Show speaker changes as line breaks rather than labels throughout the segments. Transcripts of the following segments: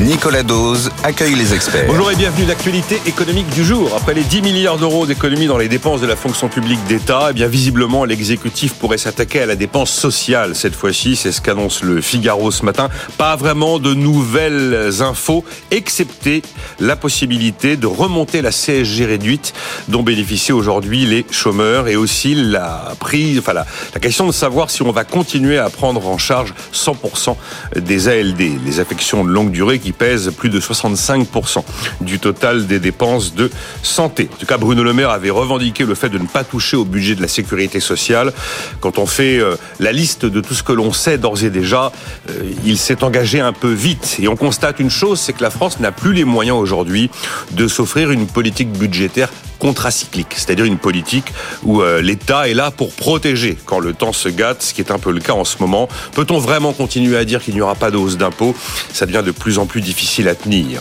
Nicolas Dose accueille les experts.
Bonjour et bienvenue l'actualité économique du jour. Après les 10 milliards d'euros d'économies dans les dépenses de la fonction publique d'État, eh bien visiblement l'exécutif pourrait s'attaquer à la dépense sociale cette fois-ci. C'est ce qu'annonce le Figaro ce matin. Pas vraiment de nouvelles infos, excepté la possibilité de remonter la CSG réduite dont bénéficient aujourd'hui les chômeurs et aussi la prise, enfin la, la question de savoir si on va continuer à prendre en charge 100% des ALD, les affections de longue durée qui pèse plus de 65% du total des dépenses de santé. En tout cas, Bruno Le Maire avait revendiqué le fait de ne pas toucher au budget de la sécurité sociale. Quand on fait euh, la liste de tout ce que l'on sait d'ores et déjà, euh, il s'est engagé un peu vite. Et on constate une chose, c'est que la France n'a plus les moyens aujourd'hui de s'offrir une politique budgétaire contracyclique, c'est-à-dire une politique où euh, l'État est là pour protéger quand le temps se gâte, ce qui est un peu le cas en ce moment. Peut-on vraiment continuer à dire qu'il n'y aura pas de d'impôts? Ça devient de plus en plus difficile à tenir.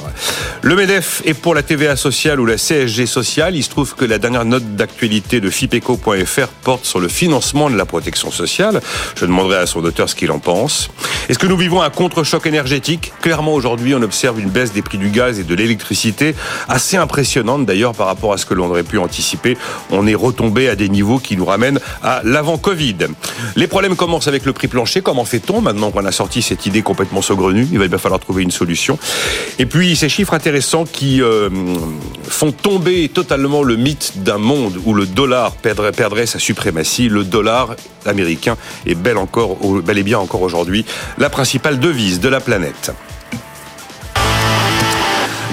Le MEDEF est pour la TVA sociale ou la CSG sociale. Il se trouve que la dernière note d'actualité de FIPECO.fr porte sur le financement de la protection sociale. Je demanderai à son auteur ce qu'il en pense. Est-ce que nous vivons un contre-choc énergétique? Clairement, aujourd'hui, on observe une baisse des prix du gaz et de l'électricité assez impressionnante d'ailleurs par rapport à ce que l'on aurait pu anticiper. On est retombé à des niveaux qui nous ramènent à l'avant-Covid. Les problèmes commencent avec le prix plancher. Comment fait-on maintenant qu'on a sorti cette idée complètement saugrenue? Il va bien falloir trouver une solution. Et puis ces chiffres intéressants qui euh, font tomber totalement le mythe d'un monde où le dollar perdrait, sa suprématie. Le dollar américain est bel et bien encore aujourd'hui la principale devise de la planète.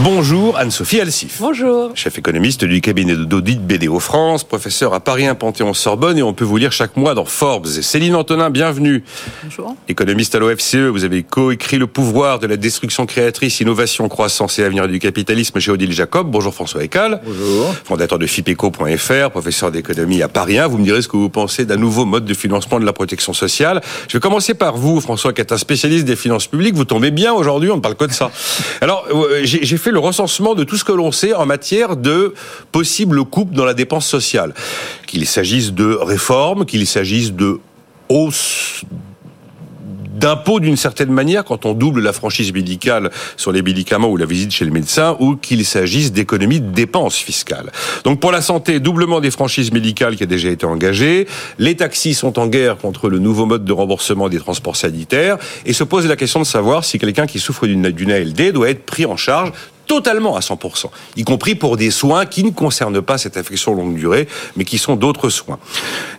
Bonjour Anne-Sophie Alsif.
Bonjour.
Chef économiste du cabinet d'audit BDO France, professeur à Paris 1 Panthéon-Sorbonne et on peut vous lire chaque mois dans Forbes. Céline Antonin, bienvenue.
Bonjour.
Économiste à l'OFCE, vous avez coécrit Le pouvoir de la destruction créatrice, innovation, croissance et avenir du capitalisme chez Odile Jacob. Bonjour François Ecal.
Bonjour.
Fondateur de FIPECO.fr, professeur d'économie à Paris 1. Vous me direz ce que vous pensez d'un nouveau mode de financement de la protection sociale. Je vais commencer par vous, François, qui êtes un spécialiste des finances publiques. Vous tombez bien aujourd'hui, on ne parle que de ça. Alors, euh, j'ai fait le recensement de tout ce que l'on sait en matière de possibles coupes dans la dépense sociale. Qu'il s'agisse de réformes, qu'il s'agisse d'impôts d'une certaine manière quand on double la franchise médicale sur les médicaments ou la visite chez le médecin ou qu'il s'agisse d'économies de dépenses fiscales. Donc pour la santé, doublement des franchises médicales qui a déjà été engagé. Les taxis sont en guerre contre le nouveau mode de remboursement des transports sanitaires et se pose la question de savoir si quelqu'un qui souffre d'une ALD doit être pris en charge totalement à 100%, y compris pour des soins qui ne concernent pas cette affection longue durée, mais qui sont d'autres soins.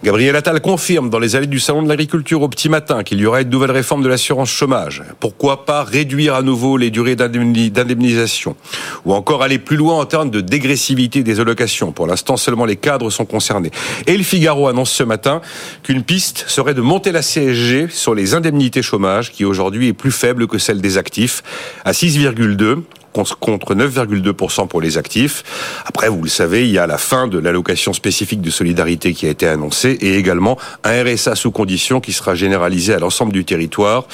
Gabriel Attal confirme dans les allées du Salon de l'Agriculture au petit matin qu'il y aura une nouvelle réforme de l'assurance chômage. Pourquoi pas réduire à nouveau les durées d'indemnisation? Ou encore aller plus loin en termes de dégressivité des allocations. Pour l'instant, seulement les cadres sont concernés. Et le Figaro annonce ce matin qu'une piste serait de monter la CSG sur les indemnités chômage, qui aujourd'hui est plus faible que celle des actifs, à 6,2 contre 9,2% pour les actifs. Après, vous le savez, il y a la fin de l'allocation spécifique de solidarité qui a été annoncée et également un RSA sous condition qui sera généralisé à l'ensemble du territoire.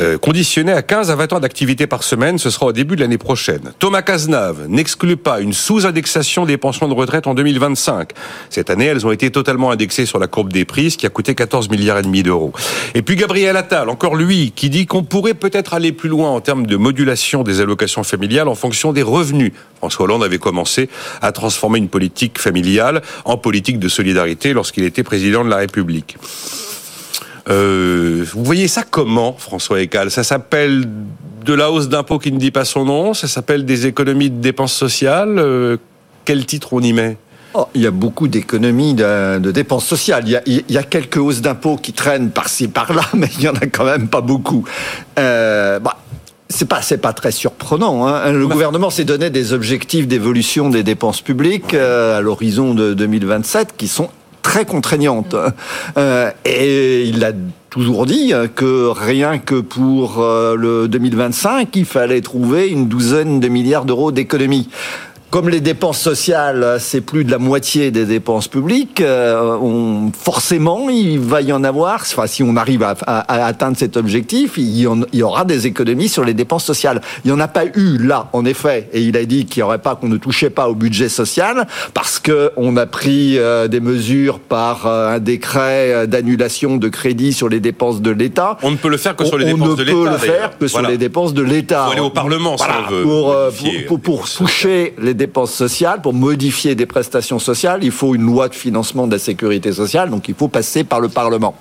Euh, conditionné à 15 à 20 ans d'activité par semaine. Ce sera au début de l'année prochaine. Thomas Cazenave n'exclut pas une sous-indexation des pensions de retraite en 2025. Cette année, elles ont été totalement indexées sur la courbe des prix, ce qui a coûté 14 milliards et demi d'euros. Et puis Gabriel Attal, encore lui, qui dit qu'on pourrait peut-être aller plus loin en termes de modulation des allocations familiales en fonction des revenus. François Hollande avait commencé à transformer une politique familiale en politique de solidarité lorsqu'il était président de la République. Euh, vous voyez ça comment, François Ecal Ça s'appelle de la hausse d'impôts qui ne dit pas son nom Ça s'appelle des économies de dépenses sociales euh, Quel titre on y met?
Oh, il y a beaucoup d'économies de, de, dépenses sociales. Il y, a, il y a quelques hausses d'impôts qui traînent par-ci par-là, mais il y en a quand même pas beaucoup. Euh, bah, c'est pas c'est pas très surprenant. Hein. Le bah. gouvernement s'est donné des objectifs d'évolution des dépenses publiques euh, à l'horizon de 2027 qui sont très contraignante. Euh, et il a toujours dit que rien que pour euh, le 2025, il fallait trouver une douzaine de milliards d'euros d'économies. Comme les dépenses sociales, c'est plus de la moitié des dépenses publiques, euh, on, forcément, il va y en avoir, enfin, si on arrive à, à, atteindre cet objectif, il y, en, il y, aura des économies sur les dépenses sociales. Il n'y en a pas eu là, en effet, et il a dit qu'il n'y aurait pas, qu'on ne touchait pas au budget social, parce que on a pris euh, des mesures par euh, un décret d'annulation de crédit sur les dépenses de l'État.
On ne peut le faire que sur les dépenses de
l'État.
On
ne peut le faire que sur les dépenses de l'État.
Il faut aller au Parlement, si on veut.
Pour, pour, pour, pour toucher les dépenses sociales, pour modifier des prestations sociales, il faut une loi de financement de la sécurité sociale, donc il faut passer par le Parlement.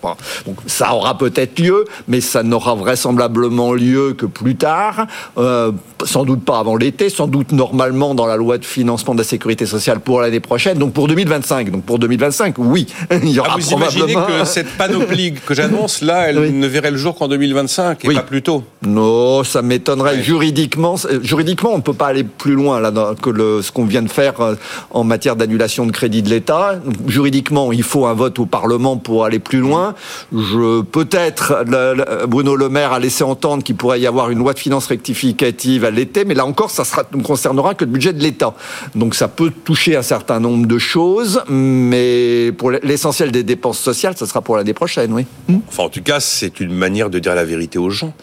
Donc ça aura peut-être lieu, mais ça n'aura vraisemblablement lieu que plus tard, euh, sans doute pas avant l'été, sans doute normalement dans la loi de financement de la sécurité sociale pour l'année prochaine, donc pour 2025. Donc pour 2025, oui, il y aura
ah, vous imaginez que cette panoplie que j'annonce là, elle ne verrait le jour qu'en 2025 et oui. pas plus tôt
Non, ça m'étonnerait. Juridiquement, juridiquement, on ne peut pas aller plus loin là que le, ce qu'on vient de faire euh, en matière d'annulation de crédit de l'État. Juridiquement, il faut un vote au Parlement pour aller plus loin. Je peut-être Bruno Le Maire a laissé entendre qu'il pourrait y avoir une loi de finances rectificative à l'été, mais là encore, ça ne concernera que le budget de l'État. Donc ça peut toucher un certain nombre de choses, mais pour l'essentiel des dépenses sociales, ça sera pour l'année prochaine, oui.
Enfin, en tout cas, c'est une manière de dire la vérité aux gens.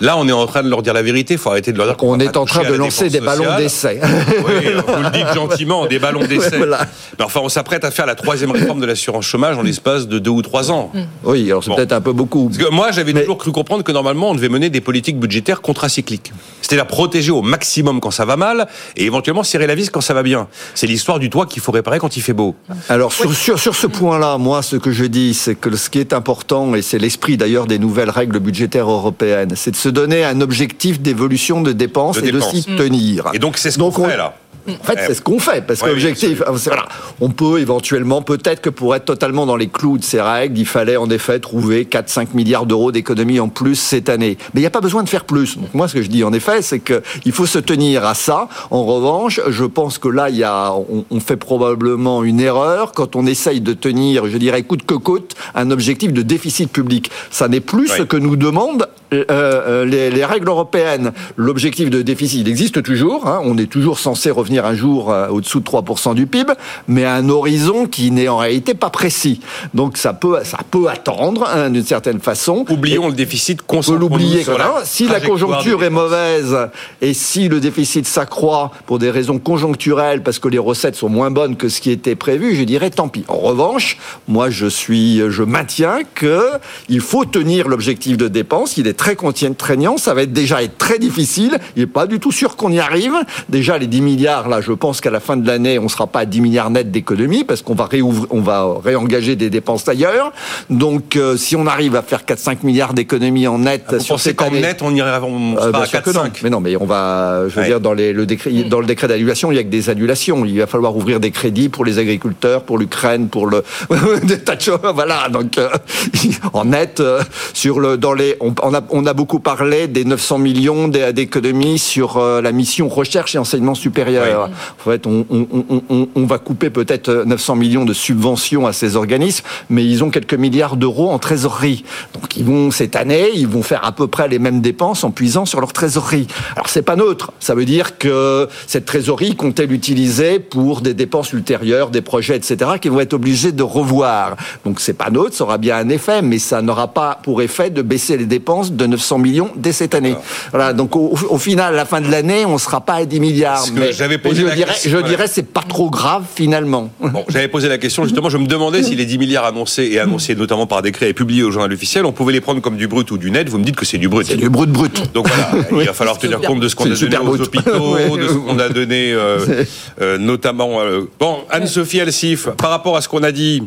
Là, on est en train de leur dire la vérité. Il faut arrêter de leur dire
qu'on est en train de lancer des ballons d'essai.
Oui, vous le dites gentiment, des ballons d'essai. Voilà. Mais enfin, on s'apprête à faire la troisième réforme de l'assurance chômage en l'espace de deux ou trois ans.
Oui, alors c'est bon. peut-être un peu beaucoup.
Parce que moi, j'avais Mais... toujours cru comprendre que normalement, on devait mener des politiques budgétaires contracycliques. C'était la protéger au maximum quand ça va mal et éventuellement serrer la vis quand ça va bien. C'est l'histoire du toit qu'il faut réparer quand il fait beau.
Alors, sur, sur, sur ce point-là, moi, ce que je dis, c'est que ce qui est important, et c'est l'esprit d'ailleurs des nouvelles règles budgétaires européennes, c'est de se donner un objectif d'évolution de dépenses
de
et
dépenses.
de s'y tenir.
Et donc, c'est ce qu'on fait là.
En fait, c'est ce qu'on fait, parce que ouais, l'objectif, oui, voilà, on peut éventuellement, peut-être que pour être totalement dans les clous de ces règles, il fallait en effet trouver 4-5 milliards d'euros d'économies en plus cette année. Mais il n'y a pas besoin de faire plus. Donc moi, ce que je dis en effet, c'est qu'il faut se tenir à ça. En revanche, je pense que là, il y a, on, on, fait probablement une erreur quand on essaye de tenir, je dirais, coûte que coûte, un objectif de déficit public. Ça n'est plus ce que nous demandent euh, les, les, règles européennes. L'objectif de déficit, il existe toujours. Hein, on est toujours censé revenir un jour euh, au-dessous de 3% du PIB, mais à un horizon qui n'est en réalité pas précis. Donc ça peut, ça peut attendre hein, d'une certaine façon.
Oublions et le déficit.
On peut l'oublier. Si la conjoncture est mauvaise et si le déficit s'accroît pour des raisons conjoncturelles, parce que les recettes sont moins bonnes que ce qui était prévu, je dirais tant pis. En revanche, moi je suis, je maintiens que il faut tenir l'objectif de dépense. Il est très contraignant, ça va être déjà être très difficile. Il n'est pas du tout sûr qu'on y arrive. Déjà les 10 milliards là, je pense qu'à la fin de l'année, on ne sera pas à 10 milliards net d'économies parce qu'on va réouvrir, on va réengager des dépenses ailleurs. Donc, euh, si on arrive à faire 4-5 milliards d'économies en net
ah,
sur cette année,
net, on ira, on sera
euh,
à 4
non. Mais non, mais on va, je veux ouais. dire, dans les, le décret, dans le décret d'annulation, il y a que des annulations. Il va falloir ouvrir des crédits pour les agriculteurs, pour l'Ukraine, pour le des tas de choses. Voilà. Donc, euh, en net, euh, sur le, dans les, on, on, a, on a beaucoup parlé des 900 millions d'économies sur euh, la mission recherche et enseignement supérieur. Ouais. En fait, on, on, on, on va couper peut-être 900 millions de subventions à ces organismes, mais ils ont quelques milliards d'euros en trésorerie. Donc, ils vont cette année, ils vont faire à peu près les mêmes dépenses en puisant sur leur trésorerie. Alors, c'est pas neutre. Ça veut dire que cette trésorerie comptait l'utiliser pour des dépenses ultérieures, des projets, etc., qu'ils vont être obligés de revoir. Donc, c'est pas neutre. Ça aura bien un effet, mais ça n'aura pas pour effet de baisser les dépenses de 900 millions dès cette année. Voilà. Donc, au, au final, à la fin de l'année, on sera pas à 10 milliards.
Mais j'avais posé
je
la
dirais,
question,
je dirais, c'est pas trop grave finalement.
Bon, j'avais posé la question justement. Je me demandais si les 10 milliards annoncés et annoncés notamment par décret et publiés au journal officiel, on pouvait les prendre comme du brut ou du net. Vous me dites que c'est du brut.
C'est du brut brut.
Donc voilà, il va falloir tenir compte de ce qu'on a donné aux hôpitaux, de ce qu'on a donné euh, euh, notamment. Euh, bon, Anne-Sophie Alsif, par rapport à ce qu'on a dit.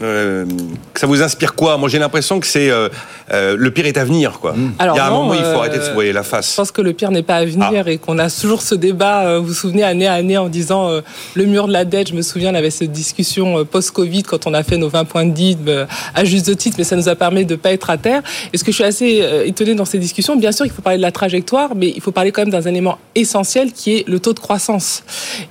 Euh, ça vous inspire quoi? Moi, j'ai l'impression que c'est euh, euh, le pire est à venir, quoi.
Alors
il y a un
non,
moment, il faut arrêter de se voiler la face.
Je pense que le pire n'est pas à venir ah. et qu'on a toujours ce débat. vous vous souvenez année à année en disant le mur de la dette. Je me souviens, on avait cette discussion post-Covid quand on a fait nos 20 points de DIT à juste titre, mais ça nous a permis de pas être à terre. Et ce que je suis assez étonnée dans ces discussions, bien sûr, il faut parler de la trajectoire, mais il faut parler quand même d'un élément essentiel qui est le taux de croissance.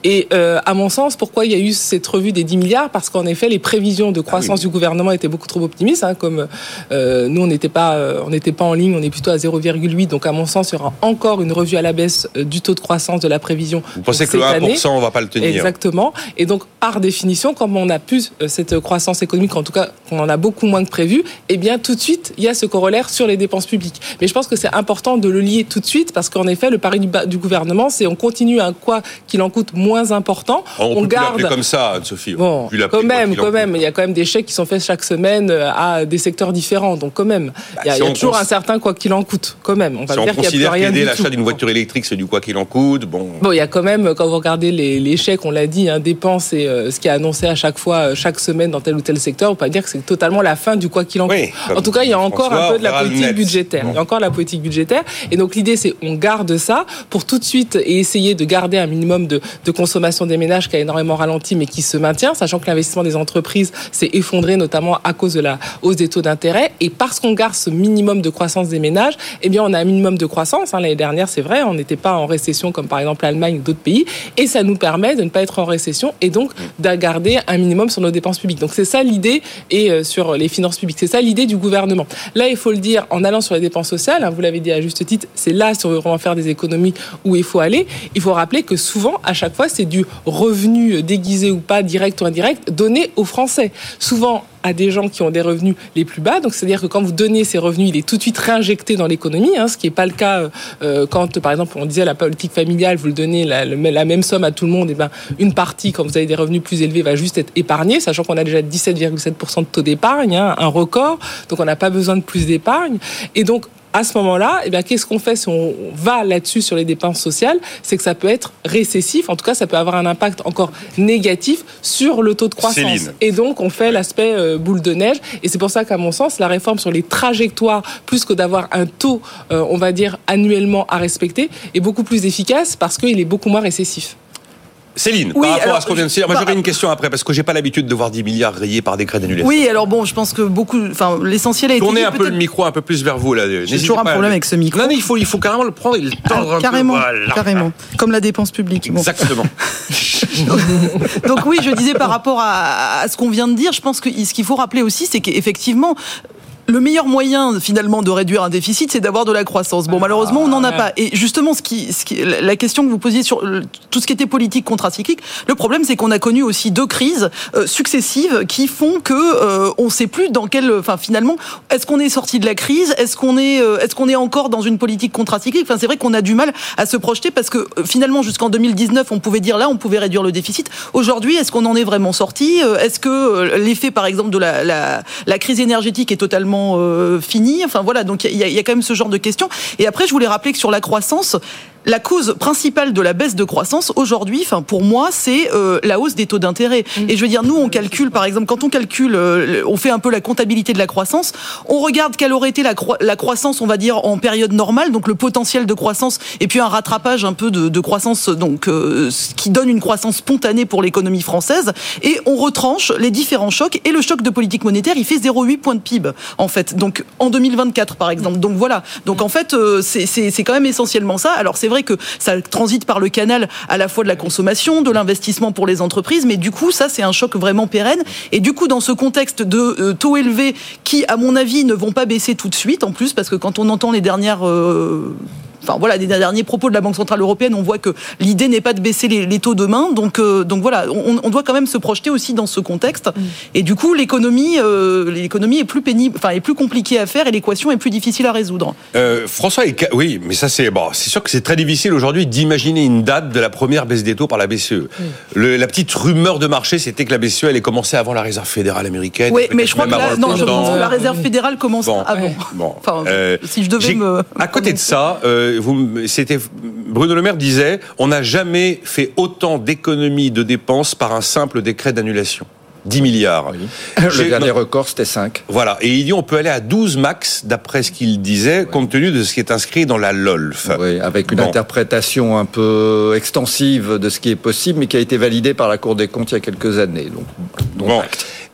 Et à mon sens, pourquoi il y a eu cette revue des 10 milliards? Parce qu'en effet, les prévisions de croissance du gouvernement était beaucoup trop optimiste. Hein, comme euh, nous, on n'était pas, euh, on n'était pas en ligne, on est plutôt à 0,8. Donc, à mon sens, il y aura encore une revue à la baisse euh, du taux de croissance de la prévision.
Vous pensez que le 1%, on va pas le tenir
Exactement. Et donc, par définition, comme on a plus cette croissance économique, en tout cas, qu'on en a beaucoup moins que prévu, eh bien, tout de suite, il y a ce corollaire sur les dépenses publiques. Mais je pense que c'est important de le lier tout de suite parce qu'en effet, le pari du, du gouvernement, c'est on continue un quoi qu'il en coûte moins important.
Oh, on, on peut garde comme ça, Sophie.
Bon, quand même, quand même, il y a quand même des chèques qui sont faits chaque semaine à des secteurs différents. Donc quand même, il y a, bah, toujours un certain quoi qu'il en coûte. Quand même,
on va si dire qu'il y a plus rien l'achat d'une voiture électrique, c'est du quoi qu'il en coûte. Bon.
Bon, il y a quand même, quand vous regardez les, les chèques, on l'a dit, hein, dépenses et euh, ce qui est annoncé à chaque fois, euh, chaque semaine dans tel ou tel secteur, on peut pas dire que c'est totalement la fin du quoi qu'il en coûte. en tout cas, il y a encore un peu de la politique budgétaire. Il y a encore la politique budgétaire. Et donc l'idée, c'est on garde ça pour tout de suite et essayer de garder un minimum de, de consommation des ménages qui a énormément ralenti, mais qui se maintient, sachant que l'investissement des entreprises s'est effondré, notamment à cause de la hausse des taux d'intérêt. Et parce qu'on garde ce minimum de croissance des ménages, eh bien, on a un minimum de croissance. Hein. L'année dernière, c'est vrai, on n'était pas en récession comme par exemple l'Allemagne ou d'autres pays. Et ça nous permet de ne pas être en récession et donc de garder un minimum sur nos dépenses publiques. Donc c'est ça l'idée et euh, sur les finances publiques. C'est ça l'idée du gouvernement. Là, il faut le dire, en allant sur les dépenses sociales, hein, vous l'avez dit à juste titre, c'est là, si on veut vraiment faire des économies, où il faut aller. Il faut rappeler que souvent, à chaque fois, c'est du revenu déguisé ou pas, direct ou indirect, donné aux Français. Souvent, à des gens qui ont des revenus les plus bas. Donc, c'est-à-dire que quand vous donnez ces revenus, il est tout de suite réinjecté dans l'économie, hein, ce qui n'est pas le cas euh, quand, par exemple, on disait la politique familiale, vous le donnez la, la, même somme à tout le monde, et ben une partie, quand vous avez des revenus plus élevés, va juste être épargnée, sachant qu'on a déjà 17,7% de taux d'épargne, hein, un record, donc on n'a pas besoin de plus d'épargne. Et donc, à ce moment-là, eh bien, qu'est-ce qu'on fait si on va là-dessus sur les dépenses sociales? C'est que ça peut être récessif, en tout cas, ça peut avoir un impact encore négatif sur le taux de croissance. Et donc, on fait l'aspect euh, boule de neige. Et c'est pour ça qu'à mon sens, la réforme sur les trajectoires, plus que d'avoir un taux, euh, on va dire, annuellement à respecter, est beaucoup plus efficace parce qu'il est beaucoup moins récessif.
Céline, par rapport à ce qu'on vient de dire, moi j'aurais une question après parce que j'ai pas l'habitude de voir 10 milliards rayés par décret d'annulation.
Oui, alors bon, je pense que beaucoup, enfin l'essentiel est.
Tournez un peu le micro un peu plus vers vous là.
J'ai toujours un problème avec ce micro.
Non, mais il faut, il faut carrément le prendre et le tendre
ah, carrément,
peu.
Carrément, comme la dépense publique.
Exactement.
Donc oui, je disais par rapport à, à ce qu'on vient de dire, je pense que ce qu'il faut rappeler aussi, c'est qu'effectivement, le meilleur moyen finalement de réduire un déficit, c'est d'avoir de la croissance. Bon, malheureusement, on n'en a pas. Et justement, ce qui, ce qui, la question que vous posiez sur tout ce qui était politique contracyclique, le problème, c'est qu'on a connu aussi deux crises euh, successives qui font que euh, on ne sait plus dans quel, enfin finalement, est-ce qu'on est sorti de la crise, est-ce qu'on est, euh, est-ce qu'on est encore dans une politique contracyclique? Enfin, c'est vrai qu'on a du mal à se projeter parce que finalement, jusqu'en 2019, on pouvait dire là, on pouvait réduire le déficit. Aujourd'hui, est-ce qu'on en est vraiment sorti? Est-ce que l'effet, par exemple, de la, la, la crise énergétique est totalement euh, fini Enfin voilà, donc il y, y, a quand même ce genre de questions. Et après, je voulais rappeler que sur la croissance, la cause principale de la baisse de croissance aujourd'hui, enfin pour moi, c'est euh, la hausse des taux d'intérêt. Mm. Et je veux dire, nous, on calcule, par exemple, quand on calcule, euh, on fait un peu la comptabilité de la croissance, on regarde quelle aurait été la, la, croissance, on va dire, en période normale, donc le potentiel de croissance, et puis un rattrapage un peu de, de croissance, donc euh, ce qui donne une croissance spontanée pour l'économie française, et on retranche les différents chocs. Et le choc de politique monétaire, il fait 0,8 points de PIB, en fait. Donc en 2024, par exemple. Donc voilà. Donc en fait, c'est quand même essentiellement ça. Alors c'est vrai que ça transite par le canal à la fois de la consommation, de l'investissement pour les entreprises, mais du coup, ça, c'est un choc vraiment pérenne. Et du coup, dans ce contexte de euh, taux élevés qui, à mon avis, ne vont pas baisser tout de suite, en plus, parce que quand on entend les dernières euh, enfin voilà, des derniers propos de la Banque centrale européenne, on voit que l'idée n'est pas de baisser les, taux demain. Donc, euh, donc voilà, on, doit quand même se projeter aussi dans ce contexte. Mm. Et du coup, l'économie, euh, l'économie est plus pénible, enfin est plus compliquée à faire et l'équation est plus difficile à résoudre.
Euh, François, oui, mais ça c'est bon, c'est sûr que c'est très difficile aujourd'hui d'imaginer une date de la première baisse des taux par la BCE. Mm. Le, la petite rumeur de marché, c'était que la BCE allait commencer avant la Réserve fédérale américaine.
Oui, mais je crois que la, non, je pense que la Réserve fédérale commence avant.
Bon,
enfin, si je devais me.
À côté de ça c'était Bruno Le Maire disait, on n'a jamais fait autant d'économies de dépenses par un simple décret d'annulation. 10 milliards.
Le dernier record, c'était 5.
Voilà. Et il dit on peut aller à 12 max, d'après ce qu'il disait, compte tenu de ce qui est inscrit dans la LOLF.
Oui, avec une interprétation un peu extensive de ce qui est possible, mais qui a été validée par la Cour des comptes il y a quelques années. Donc,
bon.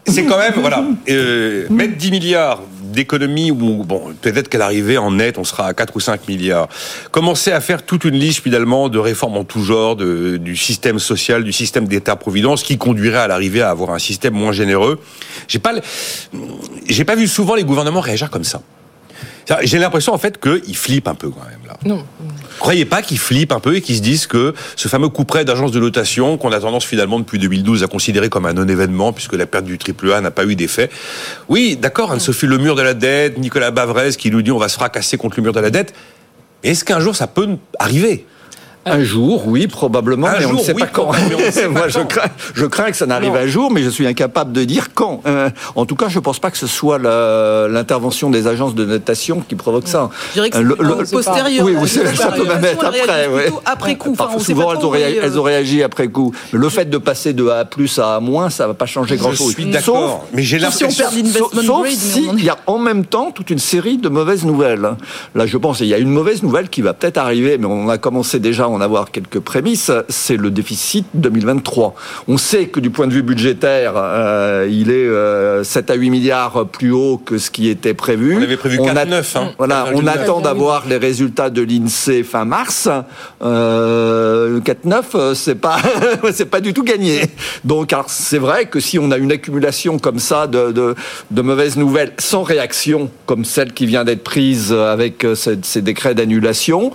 C'est quand même, voilà, euh, mettre 10 milliards d'économie où, bon, peut-être qu'à l'arrivée en net, on sera à 4 ou 5 milliards. Commencer à faire toute une liste finalement de réformes en tout genre, de, du système social, du système d'État-providence, qui conduirait à l'arrivée à avoir un système moins généreux. J'ai pas, j'ai pas vu souvent les gouvernements réagir comme ça. J'ai l'impression en fait qu'ils flippent un peu quand même là.
Non.
Croyez pas qu'ils flippent un peu et qu'ils se disent que ce fameux coup près d'agence de notation qu'on a tendance finalement depuis 2012 à considérer comme un non-événement puisque la perte du triple A n'a pas eu d'effet. Oui, d'accord, Anne-Sophie, le mur de la dette, Nicolas Bavrez qui nous dit on va se fracasser contre le mur de la dette. Est-ce qu'un jour ça peut arriver?
Un jour, oui, probablement,
un
mais
jour,
on ne sait
oui,
pas quand.
Sait
Moi,
pas
je,
quand.
crains, je crains que ça n'arrive un jour, mais je suis incapable de dire quand. Euh, en tout cas, je ne pense pas que ce soit l'intervention des agences de notation qui provoque ça.
Je dirais que
Euh,
c'est
le-
postérieur.
Oui,
La
oui, ça peut même être après. ouais.
Après coup. Enfin, sait
souvent,
pas
elles ont, réagi,
euh,
elles ont réagi après coup. Mais le fait de passer de A plus à A moins, ça ne va pas changer
Je
grand-chose.
suis d'accord, mais j'ai
Sauf si on
l'impression
Sauf s'il y a en même temps toute une série de mauvaises nouvelles. Là, je pense, il y a une mauvaise nouvelle qui va peut-être arriver, mais on a commencé déjà en avoir quelques prémices, c'est le déficit 2023. On sait que du point de vue budgétaire, euh, il est euh, 7 à 8 milliards plus haut que ce qui était prévu.
On avait prévu
On a-
4,9. Hein.
Voilà, on
4,9.
attend d'avoir les résultats de l'INSEE fin mars. Euh, 4,9, euh, c'est pas, c'est pas du tout gagné. Donc, c'est vrai que si on a une accumulation comme ça de, de, de mauvaises nouvelles sans réaction, comme celle qui vient d'être prise avec euh, ces, ces décrets d'annulation,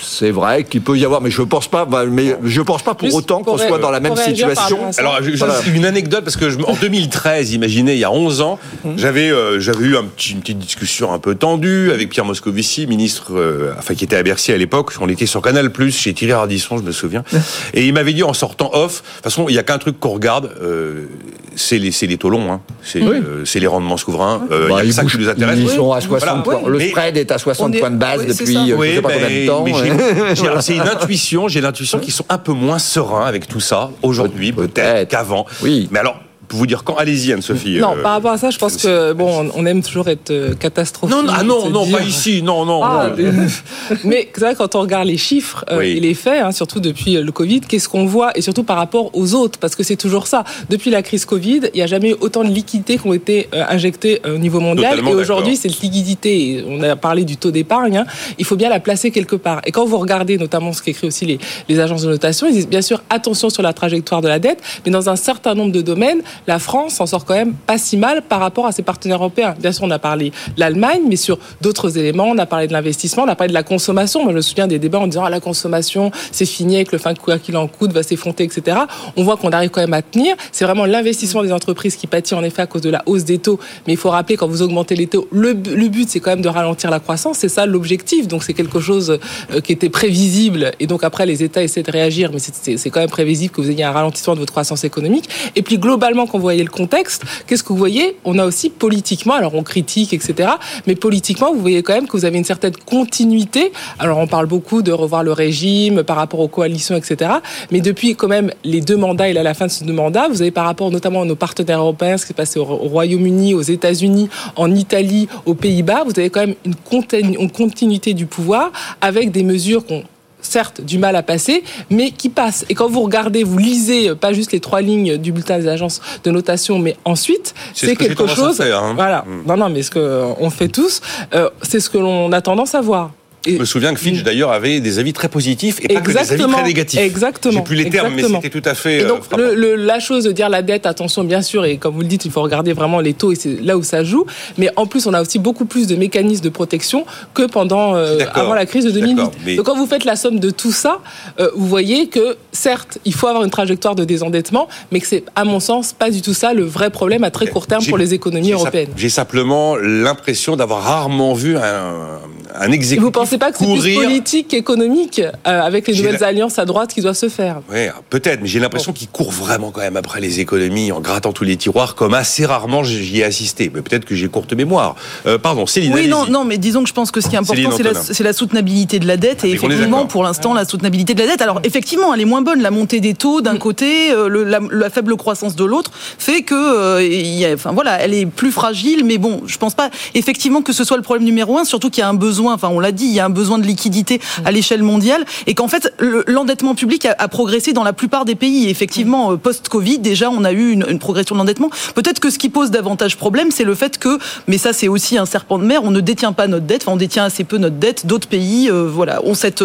c'est vrai qu'il peut y avoir, mais je pense pas, bah, mais je pense pas pour
Juste
autant qu'on soit dans la même situation.
Alors, je- je-
Voilà.
une anecdote, parce que je, en 2013, imaginez, il y a 11 ans, j'avais euh, j'avais eu un petit- une petite discussion un peu tendue avec Pierre Moscovici, ministre, euh, enfin qui était à Bercy à l'époque. On était sur Canal Plus chez Thierry Ardisson, je me souviens. Et il m'avait dit en sortant off, de toute façon, il y a qu'un truc qu'on regarde, euh, c'est les, les taux longs, hein. c'est euh, les rendements souverains. Euh, il
Bah,
y a que
ils
ça qui nous intéresse.
Ils sont à 60
Voilà.
points. Le
Mais-
spread est à 60
On est-
points de base depuis je
Oui,
sais pas combien de temps.
mais
ouais.
c'est une intuition. J'ai l'intuition qu'ils sont un peu moins sereins avec tout ça aujourd'hui,
Peut-
peut-être qu'avant.
Oui.
Mais alors, vous dire quand Allez-y, Anne-Sophie.
Non,
euh,
par rapport à ça, je pense que bon, on- aime toujours être euh, catastrophique.
Non, non, ah non, non,
dire-
pas ici, non, non.
Ah,
non.
mais c'est vrai quand on regarde les chiffres euh,
Oui.
et les faits, hein, surtout depuis euh, le Covid, qu'est-ce qu'on voit? Et surtout par rapport aux autres, parce que c'est toujours ça. Depuis la crise Covid, il n'y a jamais eu autant de liquidités qui ont été euh, injectées euh, au niveau mondial.
Totalement
et aujourd'hui, cette liquidité, on a parlé du taux d'épargne, hein, il faut bien la placer quelque part. Et quand vous regardez notamment ce qu'écrit aussi les, les agences de notation, ils disent bien sûr attention sur la trajectoire de la dette, mais dans un certain nombre de domaines, la France s'en sort quand même pas si mal par rapport à ses partenaires européens. Bien sûr, on a parlé de l'Allemagne, mais sur d'autres éléments, on a parlé de l'investissement, on a parlé de la consommation. Moi, je me souviens des débats en disant ah, la consommation, c'est fini avec le fin quoi qu'il en coûte, va s'effondrer, etc. On voit qu'on arrive quand même à tenir. C'est vraiment l'investissement des entreprises qui pâtit en effet à cause de la hausse des taux. Mais il faut rappeler quand vous augmentez les taux, le, le but c'est quand même de ralentir la croissance. C'est ça l'objectif. Donc c'est quelque chose euh, qui était prévisible. Et donc après, les États essaient de réagir, mais c'est quand même prévisible que vous ayez un ralentissement de votre croissance économique. Et puis globalement, quand vous voyez le contexte, qu'est-ce que vous voyez? On a aussi politiquement, alors on critique, etc. Mais politiquement, vous voyez quand même que vous avez une certaine continuité. Alors on parle beaucoup de revoir le régime par rapport aux coalitions, etc. Mais depuis quand même les deux mandats et à la fin de ces deux mandats, vous avez par rapport notamment à nos partenaires européens, ce qui s'est passé au au Royaume-Uni, aux États-Unis, en Italie, aux Pays-Bas, vous avez quand même une continuité du pouvoir avec des mesures qu'on certes du mal à passer, mais qui passent. Et quand vous regardez, vous lisez euh, pas juste les trois lignes du bulletin des agences de notation, mais ensuite,
C'est ce que
quelque chose.
faire, hein.
Voilà.
Mm.
Non, non, mais ce que euh, on fait tous, euh, c'est ce que l'on a tendance à voir. Et-
Je me souviens que Fitch, d'ailleurs, avait des avis très positifs et pas que des avis très négatifs.
exactement,
J'ai plus les termes,
exactement.
mais c'était tout à fait.
Et
euh,
donc,
frappant.
le, le- la chose de dire la dette, attention, bien sûr, et comme vous le dites, il faut regarder vraiment les taux, et c'est là où ça joue. Mais en plus, on a aussi beaucoup plus de mécanismes de protection que pendant, euh, avant la crise de
je suis
2008.
d'accord, mais-
Donc, quand vous faites la somme de tout ça, euh, vous voyez que, certes, il faut avoir une trajectoire de désendettement, mais que c'est, à mon sens, pas du tout ça le vrai problème à très court terme pour les économies européennes.
J'ai simplement l'impression d'avoir rarement vu un, un exécutif
pensez pas que c'est plus politique qu'économique euh, avec les nouvelles
la-
alliances à droite qui doivent se faire
Ouais, peut-être, mais j'ai l'impression qu'il court vraiment quand même après les économies en grattant tous les tiroirs, comme assez rarement j'y ai assisté. Mais peut-être que j'ai courte mémoire. Euh, pardon, Céline.
Oui, non, non, mais disons que je pense que ce qui est important, c'est la, soutenabilité de la dette. Et
est
effectivement, pour l'instant, la soutenabilité de la dette. Alors, effectivement, elle est moins bonne. La montée des taux d'un côté, euh, le- la, la faible croissance de l'autre, fait que, euh, il y a- enfin voilà, elle est plus fragile. Mais bon, je pense pas effectivement que ce soit le problème numéro un. Surtout qu'il y a un besoin. Enfin, on l'a dit, il y a un besoin de liquidité à l'échelle mondiale et qu'en fait l'endettement public a, progressé dans la plupart des pays. effectivement, euh, post-Covid, déjà, on a eu une, progression de l'endettement. Peut-être que ce qui pose davantage problème, c'est le fait que, mais ça c'est aussi un serpent de mer, on ne détient pas notre dette, enfin, on détient assez peu notre dette. D'autres pays, euh, voilà, ont cette,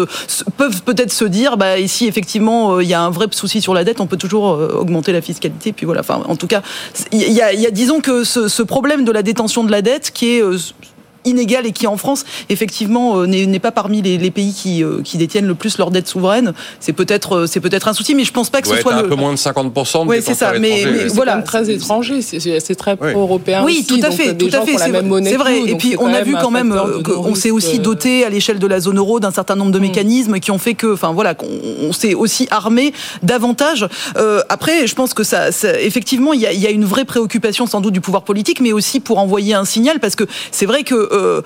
peuvent peut-être se dire, bah, ici effectivement, il y a un vrai souci sur la dette, on peut toujours augmenter la fiscalité. Puis voilà, enfin, en tout cas, il y a, disons que ce problème de la détention de la dette qui est inégal et qui en France effectivement euh, n'est pas parmi les, pays qui, euh, qui, détiennent le plus leur dette souveraine. C'est peut-être euh, c'est peut-être un souci, mais je pense pas que ce soit
un peu moins de 50 de
Oui, c'est ça. Mais,
mais voilà, très étranger, c'est très pro-européen.
Oui, tout à fait, tout à fait. C'est vrai. et puis on a vu quand même qu'on s'est aussi doté à l'échelle de la zone euro d'un certain nombre de mm. mécanismes qui ont fait que, enfin voilà, qu'on s'est aussi armé davantage. après, je pense que ça, effectivement, il y a, y a une vraie préoccupation sans doute du pouvoir politique, mais aussi pour envoyer un signal, parce que c'est vrai que euh,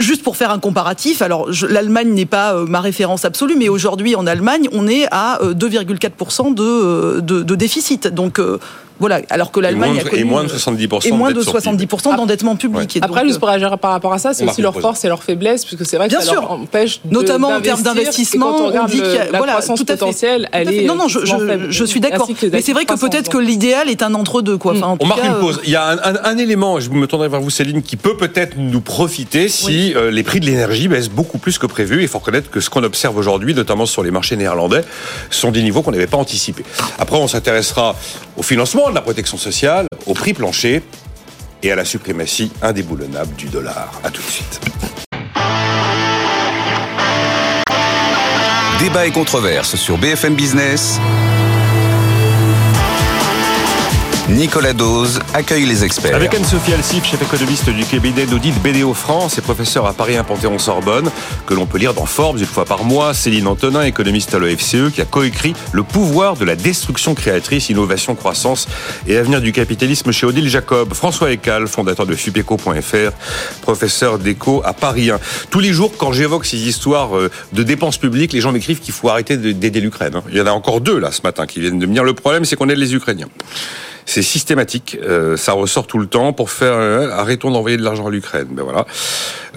Juste pour faire un comparatif, alors l'Allemagne n'est pas euh, ma référence absolue, mais aujourd'hui en Allemagne, on est à 2,4% euh, de, de, de, déficit. Donc voilà, alors que l'Allemagne
a connu, et moins de 70%
et moins de 70% d'endettement public.
Après, juste pour réagir par rapport à ça, c'est aussi leur force et leur faiblesse, puisque c'est vrai que
Bien
ça
sûr.
leur empêche de,
notamment en termes d'investissement.
On dit que la voilà, croissance potentielle, elle est
non non, je, je, je suis d'accord. Mais c'est vrai que peut-être que l'idéal est un entre deux quoi.
Enfin, on marque une pause. Il y a un, un, un, élément, je me tournerai vers vous Céline, qui peut peut-être nous profiter si euh, les prix de l'énergie baissent beaucoup plus que prévu. Il faut reconnaître que ce qu'on observe aujourd'hui, notamment sur les marchés néerlandais, sont des niveaux qu'on n'avait pas anticipés. Après, on s'intéressera au financement de la protection sociale au prix plancher et à la suprématie indéboulonnable du dollar. A tout de suite.
Débat et controverse sur BFM Business. Nicolas Dose accueille les experts.
Avec Anne-Sophie Alsif, chef économiste du cabinet d'audit BDO France et professeur à Paris 1 Panthéon-Sorbonne, que l'on peut lire dans Forbes une fois par mois. Céline Antonin, économiste à l'OFCE, qui a coécrit Le pouvoir de la destruction créatrice, innovation, croissance et avenir du capitalisme chez Odile Jacob. François Ecal, fondateur de Fupeco.fr, professeur d'éco à Paris 1. Tous les jours, quand j'évoque ces histoires euh, de dépenses publiques, les gens m'écrivent qu'il faut arrêter d'aider l'Ukraine. Hein. Il y en a encore deux là ce matin qui viennent de me dire le problème, c'est qu'on aide les Ukrainiens. C'est systématique, euh, ça ressort tout le temps pour faire euh, arrêtons d'envoyer de l'argent à l'Ukraine. Ben voilà,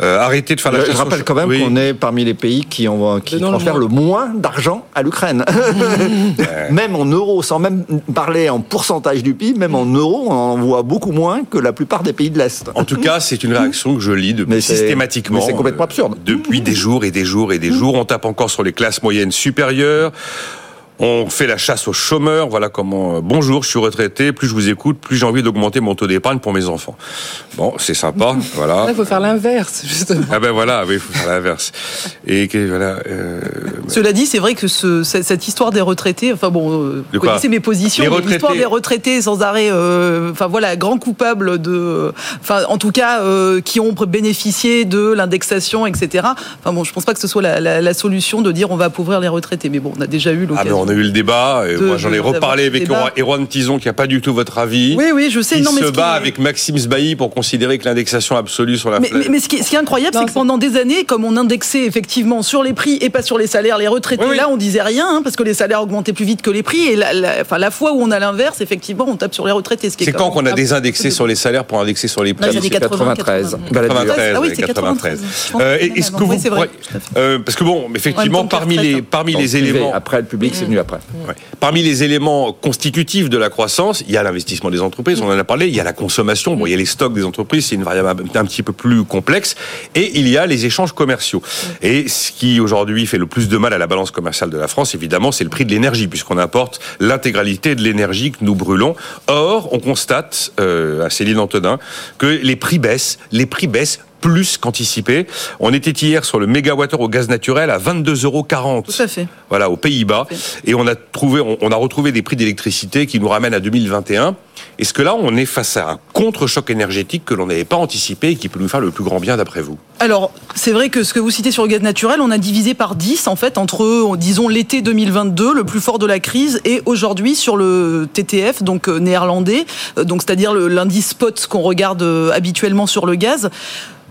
euh, arrêtez de faire la.
Je, je rappelle quand même qu'on est parmi les pays qui ont qui transfèrent le moins d'argent à l'Ukraine, même en euros, sans même parler en pourcentage du PIB, même en euros, on envoie beaucoup moins que la plupart des pays de l'est.
En tout cas, c'est une réaction que je lis depuis systématiquement.
C'est complètement absurde.
Depuis des jours et des jours et des jours, on tape encore sur les classes moyennes supérieures. On fait la chasse aux chômeurs. Voilà comment. Euh, bonjour, je suis retraité. Plus je vous écoute, plus j'ai envie d'augmenter mon taux d'épargne pour mes enfants. Bon, c'est sympa. Voilà.
Il faut faire l'inverse, justement.
Ah ben voilà, oui, il faut faire l'inverse. Et voilà. Euh...
Cela dit, c'est vrai que ce, cette histoire des retraités. Enfin bon, euh, vous connaissez mes positions. L'histoire des retraités sans arrêt. Euh, enfin voilà, grand coupable de. Enfin, en tout cas, euh, qui ont bénéficié de l'indexation, etc. Enfin bon, je pense pas que ce soit la, la, la, solution de dire on va appauvrir les retraités. Mais bon, on a déjà eu
ah,
l'occasion
on a eu le débat. Et moi, j'en ai reparlé avec Erwan Tison, qui n'a pas du tout votre avis.
Oui, oui, je sais. Non,
se bat avec Maxime Sbailly pour considérer que l'indexation absolue sur la.
Mais, mais, ce, qui, est incroyable, c'est que pendant des années, comme on indexait effectivement sur les prix et pas sur les salaires, les retraités, là, on disait rien hein, parce que les salaires augmentaient plus vite que les prix. Et la, enfin, la fois où on a l'inverse, effectivement, on tape sur les retraités.
C'est quand qu'on a désindexé sur les salaires pour indexer sur les prix
C'est 93.
93. Ah oui, c'est 93. Est-ce que vous, parce que bon, effectivement, parmi les parmi les éléments,
après le public, c'est venu après.
Parmi les éléments constitutifs de la croissance, il y a l'investissement des entreprises, on en a parlé, il y a la consommation, bon, il y a les stocks des entreprises, c'est une variable un petit peu plus complexe, et il y a les échanges commerciaux. Et ce qui aujourd'hui fait le plus de mal à la balance commerciale de la France, évidemment, c'est le prix de l'énergie, puisqu'on apporte l'intégralité de l'énergie que nous brûlons. Or, on constate, euh, à Céline Antonin, que les prix baissent, les prix baissent plus qu'anticipé. On était hier sur le mégawattheure au gaz naturel à 22,40 euros.
Tout à fait.
Voilà, aux Pays-Bas. Et on a trouvé, on, a retrouvé des prix d'électricité qui nous ramènent à 2021. Est-ce que là, on est face à un contre-choc énergétique que l'on n'avait pas anticipé et qui peut nous faire le plus grand bien d'après vous?
Alors, c'est vrai que ce que vous citez sur le gaz naturel, on a divisé par 10 en fait entre, disons, l'été 2022, le plus fort de la crise, et aujourd'hui sur le TTF, donc euh, néerlandais, euh, donc c'est-à-dire l'indice spot qu'on regarde euh, habituellement sur le gaz.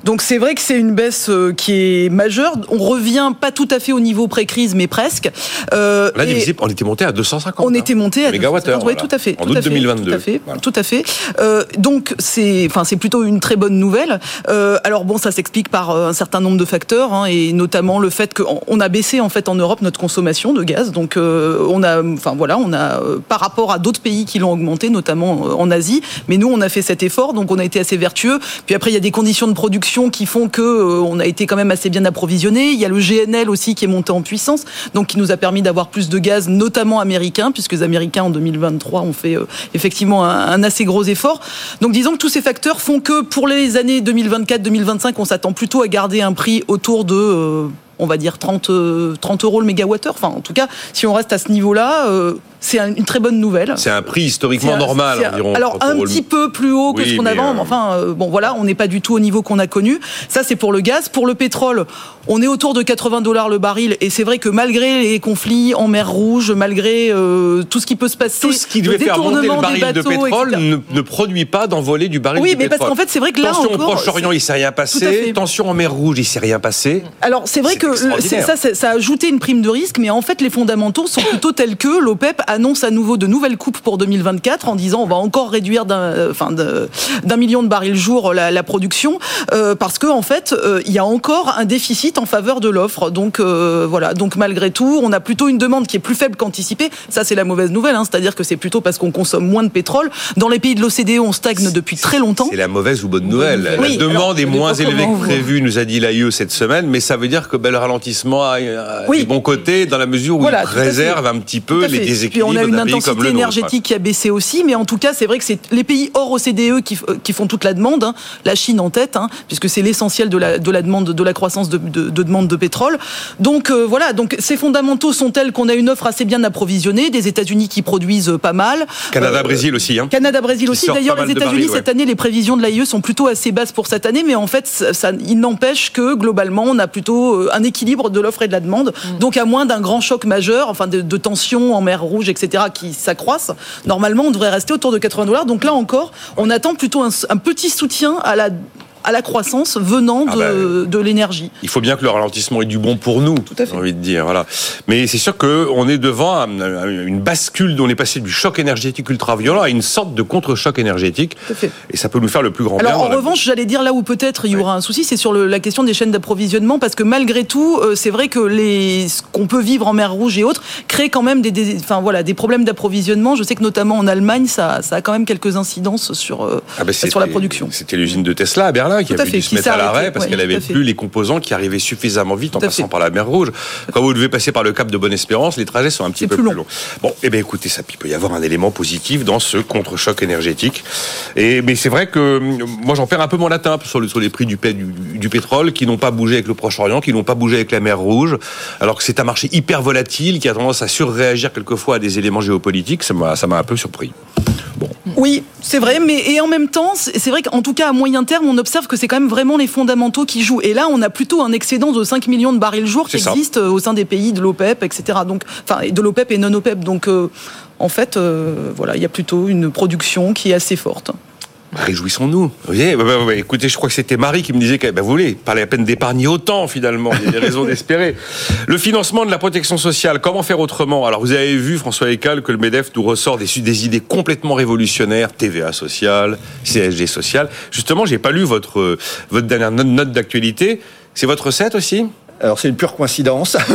Donc c'est vrai que c'est une baisse euh, qui est majeure. On revient pas tout à fait au niveau pré-crise, mais presque.
Euh, Là, on était monté à 250.
On était monté à
mégawattheures.
Oui, tout à fait.
En août 2022.
Tout à fait. Tout à fait. Euh, donc c'est, enfin c'est plutôt une très bonne nouvelle. Euh, alors bon, ça s'explique par euh, un certain nombre de facteurs, hein, et notamment le fait qu'on a baissé en fait en Europe notre consommation de gaz. Donc euh, on a, enfin voilà, on a par rapport à d'autres pays qui l'ont augmenté, notamment en Asie. Mais nous, on a fait cet effort, donc on a été assez vertueux. Puis après, il y a des conditions de production qui font que euh, on a été quand même assez bien approvisionné. Il y a le GNL aussi qui est monté en puissance, donc qui nous a permis d'avoir plus de gaz, notamment américain, puisque les Américains en 2023 ont fait euh, effectivement un, assez gros effort. Donc disons que tous ces facteurs font que pour les années 2024-2025, on s'attend plutôt à garder un prix autour de euh, on va dire 30, 30 euros le mégawattheure. Enfin, en tout cas, si on reste à ce niveau-là, c'est une très bonne nouvelle.
C'est un prix historiquement normal environ.
Alors un petit peu plus haut que ce qu'on avait. Euh... Enfin euh, bon voilà, on n'est pas du tout au niveau qu'on a connu. Ça c'est pour le gaz. Pour le pétrole, on est autour de 80 dollars le baril et c'est vrai que malgré les conflits en mer Rouge, malgré euh, tout ce qui peut se passer,
tout ce qui devait faire monter le baril de pétrole ne, ne, produit pas d'envolée du baril
oui,
de pétrole.
Oui, mais parce qu'en fait c'est vrai que là
Tension
encore,
au Proche-Orient, il s'est rien passé. Tension en mer Rouge, il s'est rien passé.
Alors c'est vrai que ça, ça a ajouté une prime de risque, mais en fait les fondamentaux sont plutôt tels que l'OPEP annonce à nouveau de nouvelles coupes pour 2024 en disant on va encore réduire d'un euh, enfin d'un million de barils jour la, la production euh, parce que en fait euh, il y a encore un déficit en faveur de l'offre. Donc euh, voilà, donc malgré tout, on a plutôt une demande qui est plus faible qu'anticipée. Ça c'est la mauvaise nouvelle, hein, c'est-à-dire que c'est plutôt parce qu'on consomme moins de pétrole. Dans les pays de l'OCDE, on stagne depuis très longtemps.
C'est la mauvaise ou bonne nouvelle.
Oui,
la demande
alors,
est moins élevée que prévu, nous a dit l'AIE cette semaine, mais ça veut dire que ben, le ralentissement a, a
Oui.
des bons côtés dans la mesure où
Voilà,
il
tout à fait.
réserve un petit peu les
fait. Puis on a une intensité
nôtre.
énergétique qui a baissé aussi, mais en tout cas, c'est vrai que c'est les pays hors OCDE qui, font toute la demande, hein. la Chine en tête, hein, puisque c'est l'essentiel de la, de la demande, de la croissance de, de- de demande de pétrole. Donc euh, voilà, donc ces fondamentaux sont tels qu'on a une offre assez bien approvisionnée, des États-Unis qui produisent euh, pas mal.
Canada,
Euh,
Brésil aussi. Hein.
Canada, Brésil
Qui
aussi. D'ailleurs, les États-Unis
ouais.
cette année, les prévisions de l'AIE sont plutôt assez basses pour cette année, mais en fait, ça, ça- il n'empêche que globalement, on a plutôt un équilibre de l'offre et de la demande. Donc, à moins d'un grand choc majeur, enfin de, de tensions en mer Rouge, etc., qui s'accroissent, normalement, on devrait rester autour de 80 dollars. Donc là encore, on attend plutôt un, un petit soutien à la à la croissance venant de,
Ah ben,
de l'énergie.
Il faut bien que le ralentissement ait du bon pour nous,
à fait.
j'ai envie de dire. Voilà. Mais c'est sûr qu'on est devant un- un- une bascule, on est passé du choc énergétique ultra violent à une sorte de contre-choc énergétique.
Tout à fait.
Et ça peut nous faire le plus grand bien.
Alors
dans
en
la-
revanche, j'allais dire là où peut-être il y aura un souci, c'est sur le- la question des chaînes d'approvisionnement, parce que malgré tout, euh, c'est vrai que les, ce qu'on peut vivre en mer Rouge et autres crée quand même des, des- enfin voilà, des problèmes d'approvisionnement. Je sais que notamment en Allemagne, ça, ça a quand même quelques incidences sur euh,
Ah ben,
sur la production.
C'était l'usine de Tesla à Berlin qui
Tout
avait
fait,
dû se mettre à l'arrêt parce
ouais,
qu'elle
tout à
avait
fait.
plus les composants qui arrivaient suffisamment vite en
Tout
passant
fait.
par la mer Rouge. Quand vous devez passer par le cap de Bonne-Espérance, les trajets sont un petit peu
plus
plus
long.
longs. Bon, eh bien écoutez, ça il peut y avoir un élément positif dans ce contre-choc énergétique. Et mais c'est vrai que hum, moi j'en perds un peu mon latin sur, le- sur les prix du, du, du pétrole qui n'ont pas bougé avec le Proche-Orient, qui n'ont pas bougé avec la mer Rouge, alors que c'est un marché hyper volatile qui a tendance à surréagir quelquefois à des éléments géopolitiques. Ça m'a ça m'a un peu surpris. Bon.
Oui, c'est vrai, mais et en même temps, c'est vrai qu'en tout cas à moyen terme, on observe que c'est quand même vraiment les fondamentaux qui jouent. Et là, on a plutôt un excédent de 5 millions de barils jour qui
ça.
existe euh, au sein des pays de l'OPEP, etc. Donc, enfin, et de l'OPEP et non OPEP. Donc, euh, en fait, euh, voilà, il y a plutôt une production qui est assez forte.
Réjouissons-nous. Voyez, bah, bah, bah, écoutez, je crois que c'était Marie qui me disait que bah, vous voulez, pas la peine d'épargner autant finalement. Il y a des raisons d'espérer. Le financement de la protection sociale, comment faire autrement? Alors vous avez vu, François Ecal, que le MEDEF nous ressort des, des idées complètement révolutionnaires, TVA sociale, CSG sociale. Justement, j'ai pas lu votre, euh, votre dernière note, note d'actualité. C'est votre recette aussi?
Alors c'est une pure coïncidence.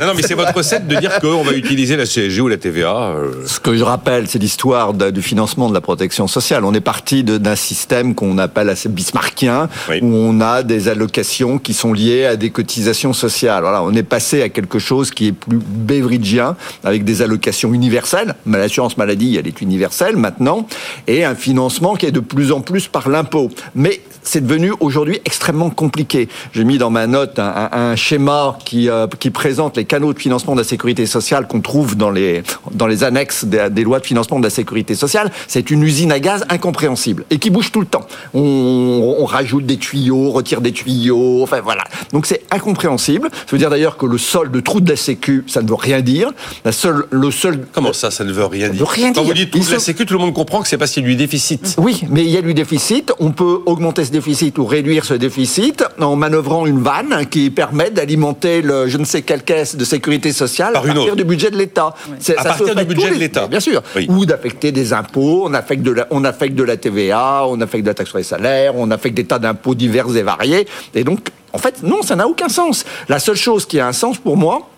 Non, non, mais c'est votre recette de dire qu'on va utiliser la CSG ou la TVA. euh,
Ce que je rappelle, c'est l'histoire de- du financement de la protection sociale. On est parti de- d'un système qu'on appelle assez bismarckien,
Oui.
où on a des allocations qui sont liées à des cotisations sociales. Voilà, on est passé à quelque chose qui est plus beveridgien, avec des allocations universelles. Mais L'assurance maladie, elle est universelle maintenant, et un financement qui est de plus en plus par l'impôt. Mais c'est devenu aujourd'hui extrêmement compliqué. J'ai mis dans ma note un, un- un schéma qui, euh, qui présente les canaux de financement de la sécurité sociale qu'on trouve dans les, dans les annexes des, des, lois de financement de la sécurité sociale. C'est une usine à gaz incompréhensible et qui bouge tout le temps. On, on rajoute des tuyaux, retire des tuyaux, enfin voilà. Donc c'est incompréhensible. Ça veut dire d'ailleurs que le solde trou de la Sécu, ça ne veut rien dire. La seule, le seul.
Comment ça, ça ne veut rien dire
veut rien
Quand
dire.
vous dites trou de la Sécu, tout le monde comprend que c'est parce qu'il y a du déficit.
Oui, mais il y a du déficit. On peut augmenter ce déficit ou réduire ce déficit en manœuvrant une vanne qui permet d'alimenter le je ne sais quelle caisse de sécurité sociale
Par
à
une
partir
autre.
du budget de l'État.
À partir du budget de l'État.
Bien sûr.
Oui.
Ou d'affecter des impôts, on affecte de la, on affecte de la TVA, on affecte de la taxe sur les salaires, on affecte des tas d'impôts divers et variés. Et donc, en fait, non, ça n'a aucun sens. La seule chose qui a un sens pour moi,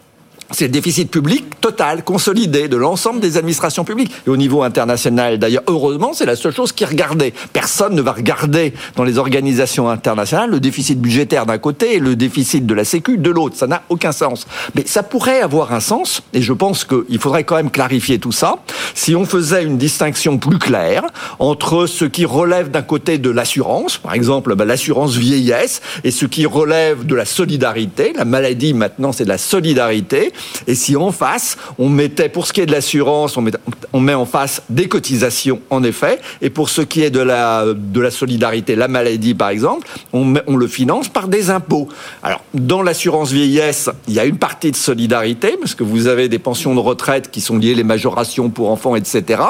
c'est le déficit public total, consolidé de l'ensemble des administrations publiques. Et au niveau international, d'ailleurs, heureusement, c'est la seule chose qui est regardée. Personne ne va regarder dans les organisations internationales le déficit budgétaire d'un côté et le déficit de la Sécu de l'autre. Ça n'a aucun sens. Mais ça pourrait avoir un sens, et je pense qu'il faudrait quand même clarifier tout ça, si on faisait une distinction plus claire entre ce qui relève d'un côté de l'assurance, par exemple bah, l'assurance vieillesse, et ce qui relève de la solidarité. La maladie, maintenant, c'est de la solidarité. Et si en face, on mettait, pour ce qui est de l'assurance, on met, on met en face des cotisations, en effet, et pour ce qui est de la, de la solidarité, la maladie, par exemple, on, met- on le finance par des impôts. Alors, dans l'assurance vieillesse, il y a une partie de solidarité, parce que vous avez des pensions de retraite qui sont liées les majorations pour enfants, etc.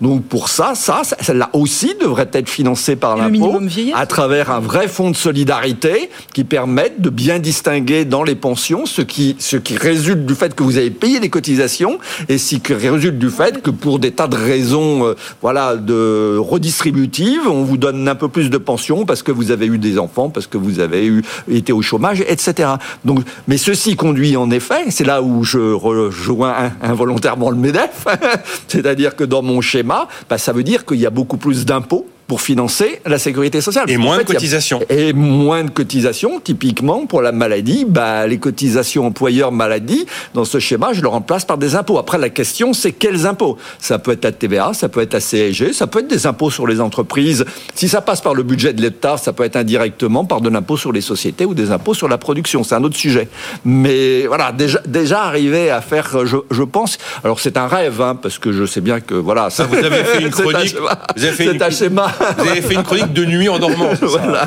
Donc, pour ça, ça, celle-là aussi devrait être financée par l'impôt à travers un vrai fonds de solidarité qui permette de bien distinguer dans les pensions ce qui, ce qui résulte du fait que vous avez payé les cotisations et ce qui résulte du fait que pour des tas de raisons euh, voilà, de redistributives, on vous donne un peu plus de pension parce que vous avez eu des enfants, parce que vous avez eu, été au chômage, etc. Donc, mais ceci conduit en effet, c'est là où je rejoins in- involontairement le MEDEF, c'est-à-dire que dans mon schéma, bah, ça veut dire qu'il y a beaucoup plus d'impôts pour financer la sécurité sociale.
Et
En
moins
fait,
de
a-
cotisations.
et moins de cotisations, typiquement pour la maladie, bah, les cotisations employeurs maladie, dans ce schéma, je le remplace par des impôts. Après, la question, c'est quels impôts? Ça peut être la TVA, ça peut être la CSG, ça peut être des impôts sur les entreprises. Si ça passe par le budget de l'État, ça peut être indirectement par de l'impôt sur les sociétés ou des impôts sur la production. C'est un autre sujet. Mais voilà, déjà, déjà arriver à faire, je, je pense, alors c'est un rêve, hein, parce que je sais bien que voilà, ça,
Vous avez fait une chronique.
C'est un schéma.
Vous avez fait une chronique de nuit en dormant.
Voilà.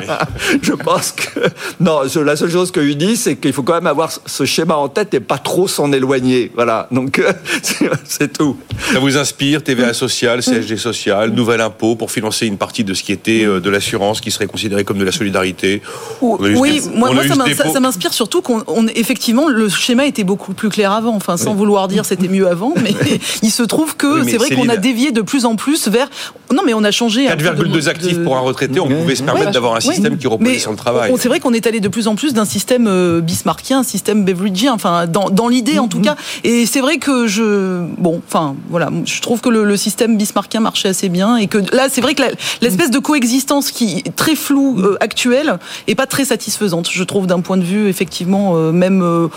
Je pense que non. La seule chose que lui dit, c'est qu'il faut quand même avoir ce schéma en tête et pas trop s'en éloigner. Voilà. Donc euh, c'est tout.
Ça vous inspire TVA sociale, CSG sociale, nouvel impôt pour financer une partie de ce qui était euh, de l'assurance, qui serait considérée comme de la solidarité?
Oui, moi, ça, m'inspire surtout qu'on effectivement le schéma était beaucoup plus clair avant. Enfin, sans vouloir dire c'était mieux avant, mais il se trouve que c'est vrai qu'on a dévié de plus en plus vers. Non, mais on a changé bulle de
actifs pour un retraité, on pouvait se permettre d'avoir un système qui reposait sur le travail.
C'est vrai qu'on est allé de plus en plus d'un système euh, bismarckien, un système beveridgeien, enfin, dans, dans l'idée en tout mhm. cas. Et c'est vrai que je. Bon, enfin, voilà, je trouve que le, système bismarckien marchait assez bien et que là, c'est vrai que l'espèce de coexistence qui est très floue euh, actuelle est pas très satisfaisante, je trouve, d'un point de vue effectivement euh, même.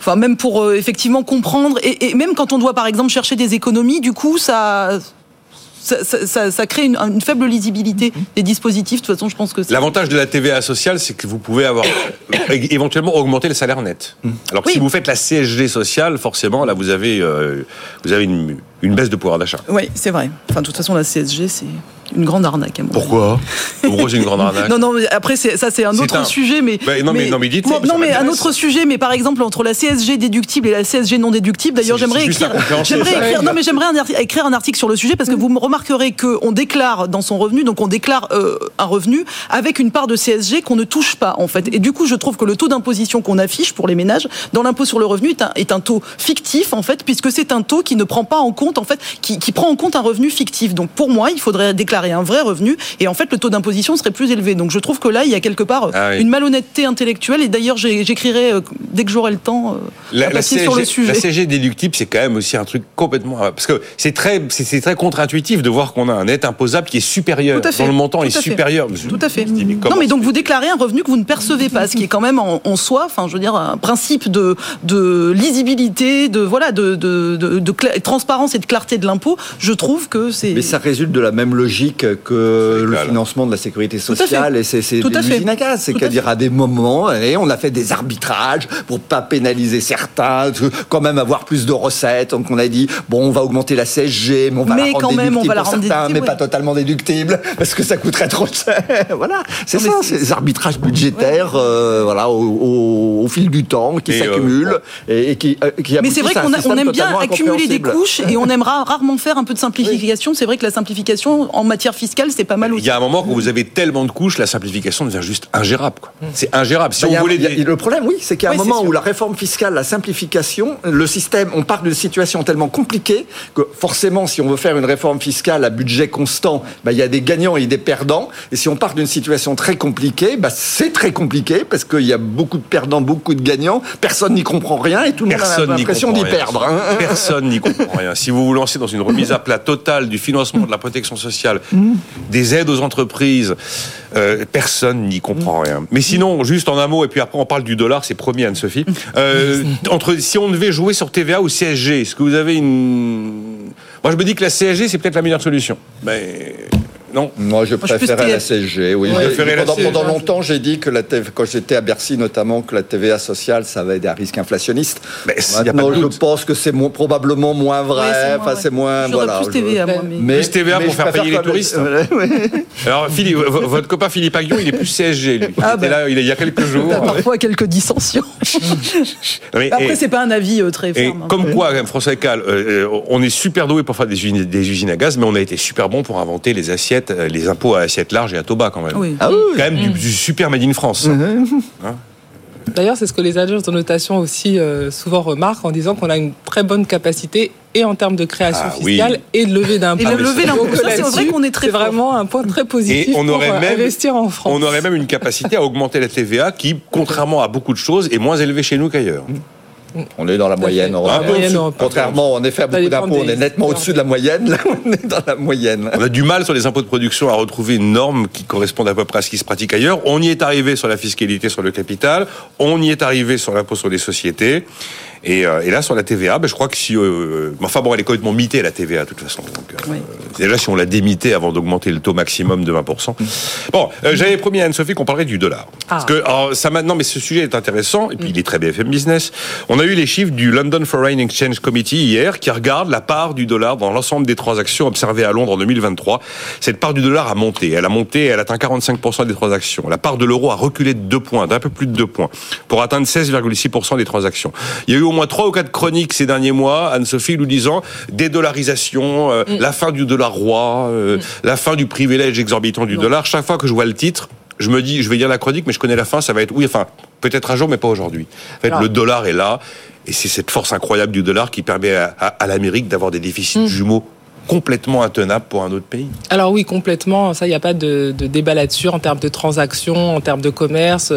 Enfin même pour euh, effectivement comprendre et, et, même quand on doit par exemple chercher des économies du coup ça ça, ça- ça- ça crée une, une faible lisibilité des dispositifs. De toute façon, je pense que c'est
L'avantage de la TVA sociale, c'est que vous pouvez avoir éventuellement augmenter le salaire net. Alors que
Oui.
si vous faites la CSG sociale, forcément, là, vous avez, euh, vous avez une, une baisse de pouvoir d'achat.
Oui, c'est vrai. Enfin, de toute façon, la CSG, c'est une grande arnaque. À mon.
Pourquoi Pourquoi c'est une grande arnaque
Non, non, mais après, ça, c'est un autre
un-
sujet, mais.
Bah, non, mais- non, mais dites,
Moi, non, mais un autre sujet, mais par exemple, entre la CSG déductible et la CSG non déductible, d'ailleurs, j'aimerais écrire. J'aimerais écrire, non, mais j'aimerais écrire un article sur le sujet parce que vous me remarquerez qu'on déclare dans son revenu, donc on déclare euh, un revenu avec une part de CSG qu'on ne touche pas, en fait. Et du coup, je trouve que le taux d'imposition qu'on affiche pour les ménages dans l'impôt sur le revenu est un, est un taux fictif, en fait, puisque c'est un taux qui ne prend pas en compte, en fait, qui, qui prend en compte un revenu fictif. Donc, pour moi, il faudrait déclarer un vrai revenu et en fait, le taux d'imposition serait plus élevé. Donc, je trouve que là, il y a quelque part
Ah oui.
une malhonnêteté intellectuelle. Et d'ailleurs, j'écrirai euh, dès que j'aurai le temps euh,
La, CSG,
sur le sujet.
la CSG déductible, c'est quand même aussi un truc complètement parce que c'est très c'est très contre-intuitif de voir qu'on a un net imposable qui est supérieur,
Tout à fait.
dont le montant
Tout
est supérieur.
Tout à fait.
Dis, mais
Non, mais donc vous déclarez un revenu que vous ne percevez pas, ce qui est quand même en, en soi, enfin, je veux dire, un principe de, de lisibilité, de voilà, de, de, de, transparence et de clarté de l'impôt. Je trouve que c'est.
Mais ça résulte de la même logique public que le financement de la sécurité sociale et c'est des
à
gaz.
À
C'est-à-dire à des moments, et on a fait des arbitrages pour pas pénaliser certains, quand même avoir plus de recettes. Donc on a dit bon, on va augmenter la CSG, mais on va
Mais
la rendre
quand même, on
déductible
va la
pour
rendre
certains,
déductible,
mais pas totalement déductible parce que ça coûterait trop cher. voilà, c'est ça, ces arbitrages budgétaires, euh, voilà, au, au- au fil du temps, qui
euh,
s'accumulent et, et qui, euh, qui
Mais c'est vrai qu'on aime bien accumuler des couches et on aimera rarement faire un peu de simplification. C'est vrai que la simplification en matière fiscale, c'est pas mal
Il
aussi.
y a un moment quand vous avez tellement de couches, la simplification devient juste ingérable.
Mm.
C'est ingérable. Si
Bah, il y
on
a-
voulait
il y a-
des-
le problème, oui, c'est qu'il y a un
Oui,
moment où la réforme fiscale, la simplification, le système, on part d'une situation tellement compliquée que forcément, si on veut faire une réforme fiscale à budget constant, bah, il y a des gagnants et des perdants. Et si on part d'une situation très compliquée, bah, c'est très compliqué parce qu'il y a beaucoup de perdants, beaucoup de gagnants. Personne n'y comprend rien et tout le monde a l'impression d'y perdre. hein.
Personne n'y comprend rien. Si vous vous lancez dans une remise à plat totale du financement de la protection sociale, des aides aux entreprises, euh, personne n'y comprend rien. Mais sinon, juste en un mot, et puis après on parle du dollar, c'est promis Anne-Sophie. Euh, entre si on devait jouer sur TVA ou CSG, est-ce que vous avez une Moi, je me dis que la CSG c'est peut-être la meilleure solution. Mais non.
Moi, je préférais la CSG. Oui,
Ouais.
J'ai-
Préférais la
pendant,
CSG.
pendant longtemps, j'ai dit que la TV, quand j'étais à Bercy notamment, que la TVA sociale, ça avait des risques inflationnistes.
Mais il y a pas
Maintenant,
de
je
doute.
pense que c'est mo- probablement moins vrai.
Ouais, c'est moins
enfin, moins. Voilà.
plus TVA, moi, mais-
Mais-
Plus TVA
mais
pour faire payer les touristes. Alors, Philippe, votre copain Philippe Aguillon, il est plus CSG, lui. Il
Ah,
était
bah.
là il y a quelques jours.
Il y a parfois quelques dissensions.
Mais-
Après, c'est pas un avis euh, très
Et
ferme. hein.
comme quoi, quand même, François Cal, euh, euh, on est super doué pour faire des usines, des usines à gaz, mais on a été super bon pour inventer les assiettes, euh, les impôts à assiette large et à tabac quand même.
Oui.
Ah oui.
Quand même du, du super made in France.
D'ailleurs, c'est ce que les agences de notation aussi euh, souvent remarquent en disant qu'on a une très bonne capacité et en termes de création
Ah, oui.
fiscale et de levée d'impôts.
Et de l'impôt. Ça, c'est vrai qu'on est très
C'est vraiment un point très positif
Et on aurait
pour euh,
même-
investir en France.
On aurait même une capacité à augmenter la TVA qui, contrairement à beaucoup de choses, est moins élevée chez nous qu'ailleurs.
On est dans la moyenne européenne.
Ah,
européenne.
Contrairement, en effet, à beaucoup
Bah,
d'impôts, on est nettement au-dessus de la moyenne. Là, on est dans la moyenne.
On a du mal sur les impôts de production à retrouver une norme qui corresponde à peu près à ce qui se pratique ailleurs. On y est arrivé sur la fiscalité sur le capital, on y est arrivé sur l'impôt sur les sociétés. Et, euh, et là, sur la TVA, ben, je crois que si... euh, mais enfin bon, elle est complètement mitée, la TVA, de toute façon. Donc, euh,
Oui.
Déjà, si on l'a démitée avant d'augmenter le taux maximum de 20%. Bon, euh, j'avais promis à Anne-Sophie qu'on parlerait du dollar. Parce que, alors, ça maintenant, mais ce sujet est intéressant, et puis il est très BFM Business. On a eu les chiffres du London Foreign Exchange Committee hier, qui regarde la part du dollar dans l'ensemble des transactions observées à Londres en 2023. Cette part du dollar a monté. Elle a monté, elle atteint 45% des transactions. La part de l'euro a reculé de 2 points, d'un peu plus de 2 points, pour atteindre 16,6% des transactions. Il y a eu au moins 3 ou 4 chroniques ces derniers mois, Anne-Sophie nous disant dédollarisation, euh, la fin du dollar roi, euh, la fin du privilège exorbitant du dollar. Chaque fois que je vois le titre, je me dis, je vais lire la chronique, mais je connais la fin, ça va être, oui, enfin, peut-être un jour, mais pas aujourd'hui. En fait, le dollar est là, et c'est cette force incroyable du dollar qui permet à, à- à l'Amérique d'avoir des déficits jumeaux complètement intenables pour un autre pays.
Alors oui, complètement. Ça, il n'y a pas de, débat là-dessus en termes de transactions, en termes de commerce.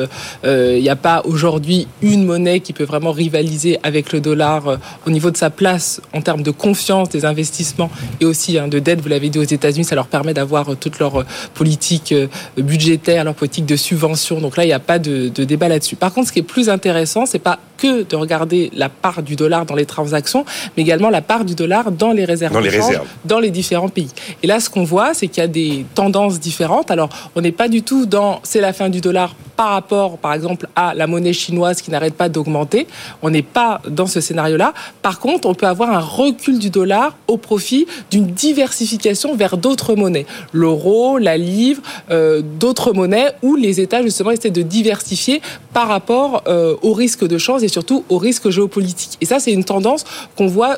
Euh, Il n'y a pas aujourd'hui une monnaie qui peut vraiment rivaliser avec le dollar euh, au niveau de sa place en termes de confiance des investissements et aussi hein, de dette. Vous l'avez dit aux États-Unis, ça leur permet d'avoir euh, toute leur politique budgétaire, leur politique de subvention. Donc là, il n'y a pas de, de débat là-dessus. Par contre, ce qui est plus intéressant, c'est pas que de regarder la part du dollar dans les transactions, mais également la part du dollar dans les réserves
Dans les
change,
réserves.
dans les différents pays. Et là, ce qu'on voit, c'est qu'il y a des tendances différentes. Alors, on n'est pas du tout dans c'est la fin du dollar par rapport, par exemple, à la monnaie chinoise qui n'arrête pas d'augmenter. On n'est pas dans ce scénario-là. Par contre, on peut avoir un recul du dollar au profit d'une diversification vers d'autres monnaies. L'euro, la livre, euh, d'autres monnaies où les États, justement, essaient de diversifier par rapport euh, au risque de change et surtout au risque géopolitique. Et ça, c'est une tendance qu'on voit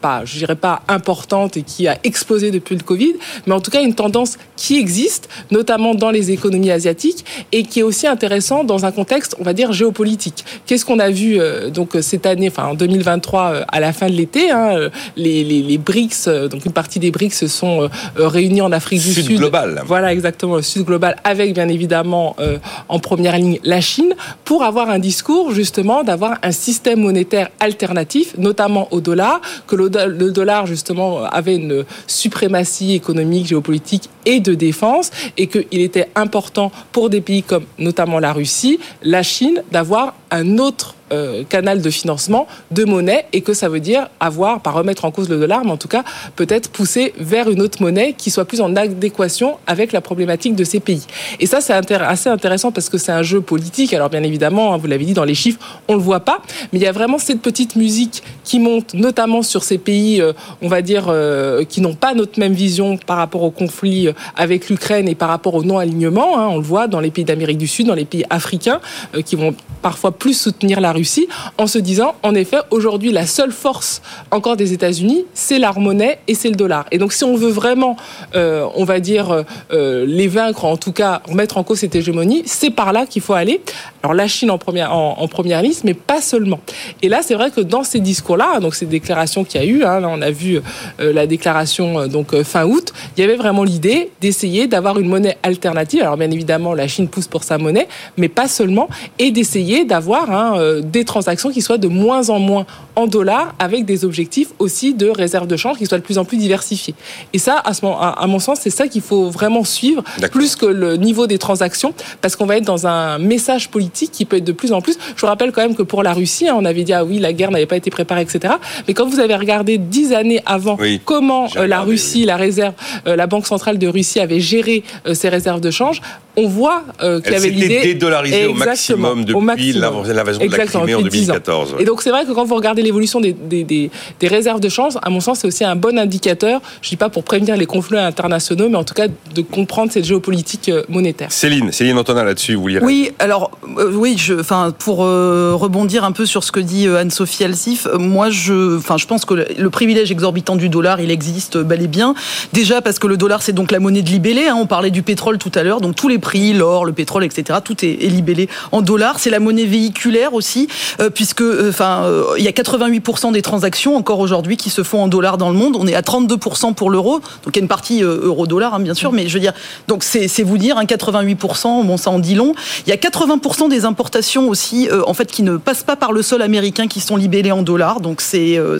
pas, je dirais pas importante et qui a explosé depuis le Covid, mais en tout cas une tendance qui existe, notamment dans les économies asiatiques, et qui est aussi intéressant dans un contexte, on va dire, géopolitique. Qu'est-ce qu'on a vu euh, donc cette année, enfin en 2023, euh, à la fin de l'été, hein, euh, les, les, les BRICS, euh, donc une partie des BRICS se sont euh, euh, réunis en Afrique du
Sud
Sud.
global.
Voilà, exactement, le Sud global, avec bien évidemment euh, en première ligne la Chine, pour avoir un discours justement d'avoir un système monétaire alternatif, notamment au dollar, que le, do- le dollar justement avait une suprématie économique, géopolitique et de défense, et qu'il était important pour des pays comme notamment la Russie, la Chine, d'avoir un autre euh, canal de financement de monnaie et que ça veut dire avoir, pas remettre en cause le dollar, mais en tout cas peut-être pousser vers une autre monnaie qui soit plus en adéquation avec la problématique de ces pays. Et ça, c'est assez intéressant parce que c'est un jeu politique. Alors bien évidemment, hein, vous l'avez dit dans les chiffres, on le voit pas, mais il y a vraiment cette petite musique qui monte, notamment sur ces pays, euh, on va dire, euh, qui n'ont pas notre même vision par rapport au conflit avec l'Ukraine et par rapport au non-alignement. Hein. on le voit dans les pays d'Amérique du Sud, dans les pays africains, qui vont parfois plus soutenir la Russie, en se disant, en effet, aujourd'hui, la seule force encore des États-Unis, c'est leur monnaie et c'est le dollar. Et donc, si on veut vraiment, euh, on va dire, euh, les vaincre, en tout cas, remettre en cause cette hégémonie, c'est par là qu'il faut aller. Alors, la Chine en première, en, première liste, mais pas seulement. Et là, c'est vrai que dans ces discours-là, donc ces déclarations qu'il y a eu, hein, là, on a vu euh, la déclaration donc fin août, il y avait vraiment l'idée d'essayer d'avoir une monnaie alternative. Alors, bien évidemment, la Chine pousse pour sa monnaie, mais pas seulement, et d'essayer d'avoir hein, des transactions qui soient de moins en moins en dollars, avec des objectifs aussi de réserve de change qui soient de plus en plus diversifiés. Et ça, à, ce moment, à mon sens, c'est ça qu'il faut vraiment suivre, plus que le niveau des transactions, parce qu'on va être dans un message politique qui peut être de plus en plus. Je vous rappelle quand même que pour la Russie, hein, on avait dit ah oui, la guerre n'avait pas été préparée, etc. Mais quand vous avez regardé dix années avant comment euh, la Russie, la réserve, euh, la banque centrale de Russie avait géré euh, ses réserves de change, on voit qu'il y avait l'idée
dédollarisée au maximum depuis l'invasion de la Crimée en 2014.
Et donc c'est vrai que quand vous regardez l'évolution des, des, des, réserves de change, à mon sens, c'est aussi un bon indicateur, je ne dis pas pour prévenir les conflits internationaux, mais en tout cas de comprendre cette géopolitique euh, monétaire.
Céline, Céline Antonin là-dessus, vous lirez.
Oui, alors euh, oui, je, enfin pour euh, rebondir un peu sur ce que dit Anne-Sophie Alsif, moi je, enfin je pense que le, privilège exorbitant du dollar, il existe bel et bien. Déjà parce que le dollar c'est donc la monnaie de libellé. Hein, on parlait du pétrole tout à l'heure, donc tous les prix, l'or, le pétrole, etc. Tout est, est libellé en dollars. C'est la monnaie véhiculaire aussi, puisque enfin il y a 88% des transactions encore aujourd'hui qui se font en dollars dans le monde. On est à 32% pour l'euro, donc il y a une partie euh, euro-dollar hein, bien sûr, mais je veux dire, donc c'est vous dire, hein, 88%, bon ça en dit long. Il y a 80% des importations aussi, euh, en fait, qui ne passent pas par le sol américain, qui sont libellées en dollars. Donc c'est euh,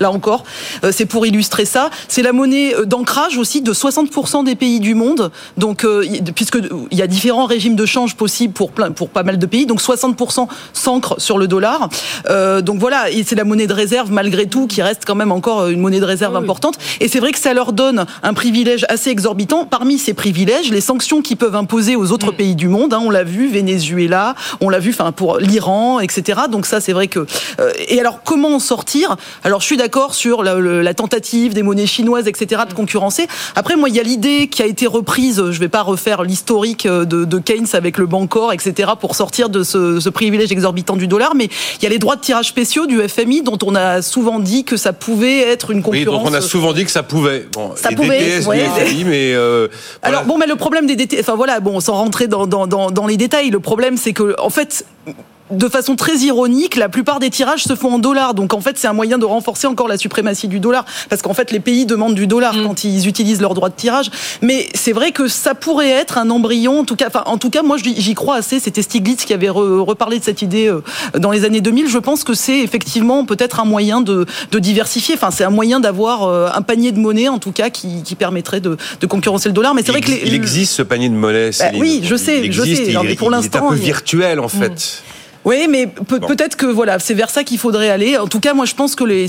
là encore, c'est pour illustrer ça. C'est la monnaie d'ancrage aussi de 60% des pays du monde. Donc puisque il y a différents régimes de change possibles pour plein, pour pas mal de pays, 60% s'ancrent sur le dollar. donc voilà, et c'est la monnaie de réserve malgré tout qui reste quand même encore une monnaie de réserve importante. Et c'est vrai que ça leur donne un privilège assez exorbitant. Parmi ces privilèges, les sanctions qu'ils peuvent imposer aux autres mm. pays du monde, hein, on l'a vu, Venezuela, on l'a vu, enfin pour l'Iran, etc. Donc ça, c'est vrai que. Euh, et alors, comment en sortir? Alors, je suis d'accord sur la, tentative des monnaies chinoises, etc. de concurrencer. Après, moi, il y a l'idée qui a été reprise. Je vais pas refaire l'historique de, de, Keynes avec le Bancor, etc. pour sortir de ce, ce privilège exorbitant du dollar. Mais il y a les droits de tirage spéciaux du FMI dont on a souvent dit que ça pouvait être une concurrence.
Oui, donc on a souvent dit que ça pouvait.
Bon, ça pouvait. DTS,
FMI, mais euh,
alors bon, mais le problème des DTS, enfin voilà, bon, sans rentrer dans, dans, dans, dans les détails, le problème c'est que en fait de façon très ironique, la plupart des tirages se font en dollars. Donc en fait, c'est un moyen de renforcer encore la suprématie du dollar. Parce qu'en fait, les pays demandent du dollar mm. quand ils utilisent leur droit de tirage. Mais c'est vrai que ça pourrait être un embryon. En tout cas, enfin, en tout cas moi, j'y crois assez. C'était Stiglitz qui avait reparlé de cette idée euh, dans les années 2000. Je pense que c'est effectivement peut-être un moyen de, de diversifier. Enfin, c'est un moyen d'avoir euh, un panier de monnaie, en tout cas, qui, qui permetrait de, de, concurrencer le dollar. Mais c'est vrai que
il existe ce panier de monnaie.
Bah, oui, je sais, je sais.
Il, pour l'instant, un peu virtuel en fait.
Oui, mais peut-être que voilà, c'est vers ça qu'il faudrait aller. En tout cas, moi, je pense que les,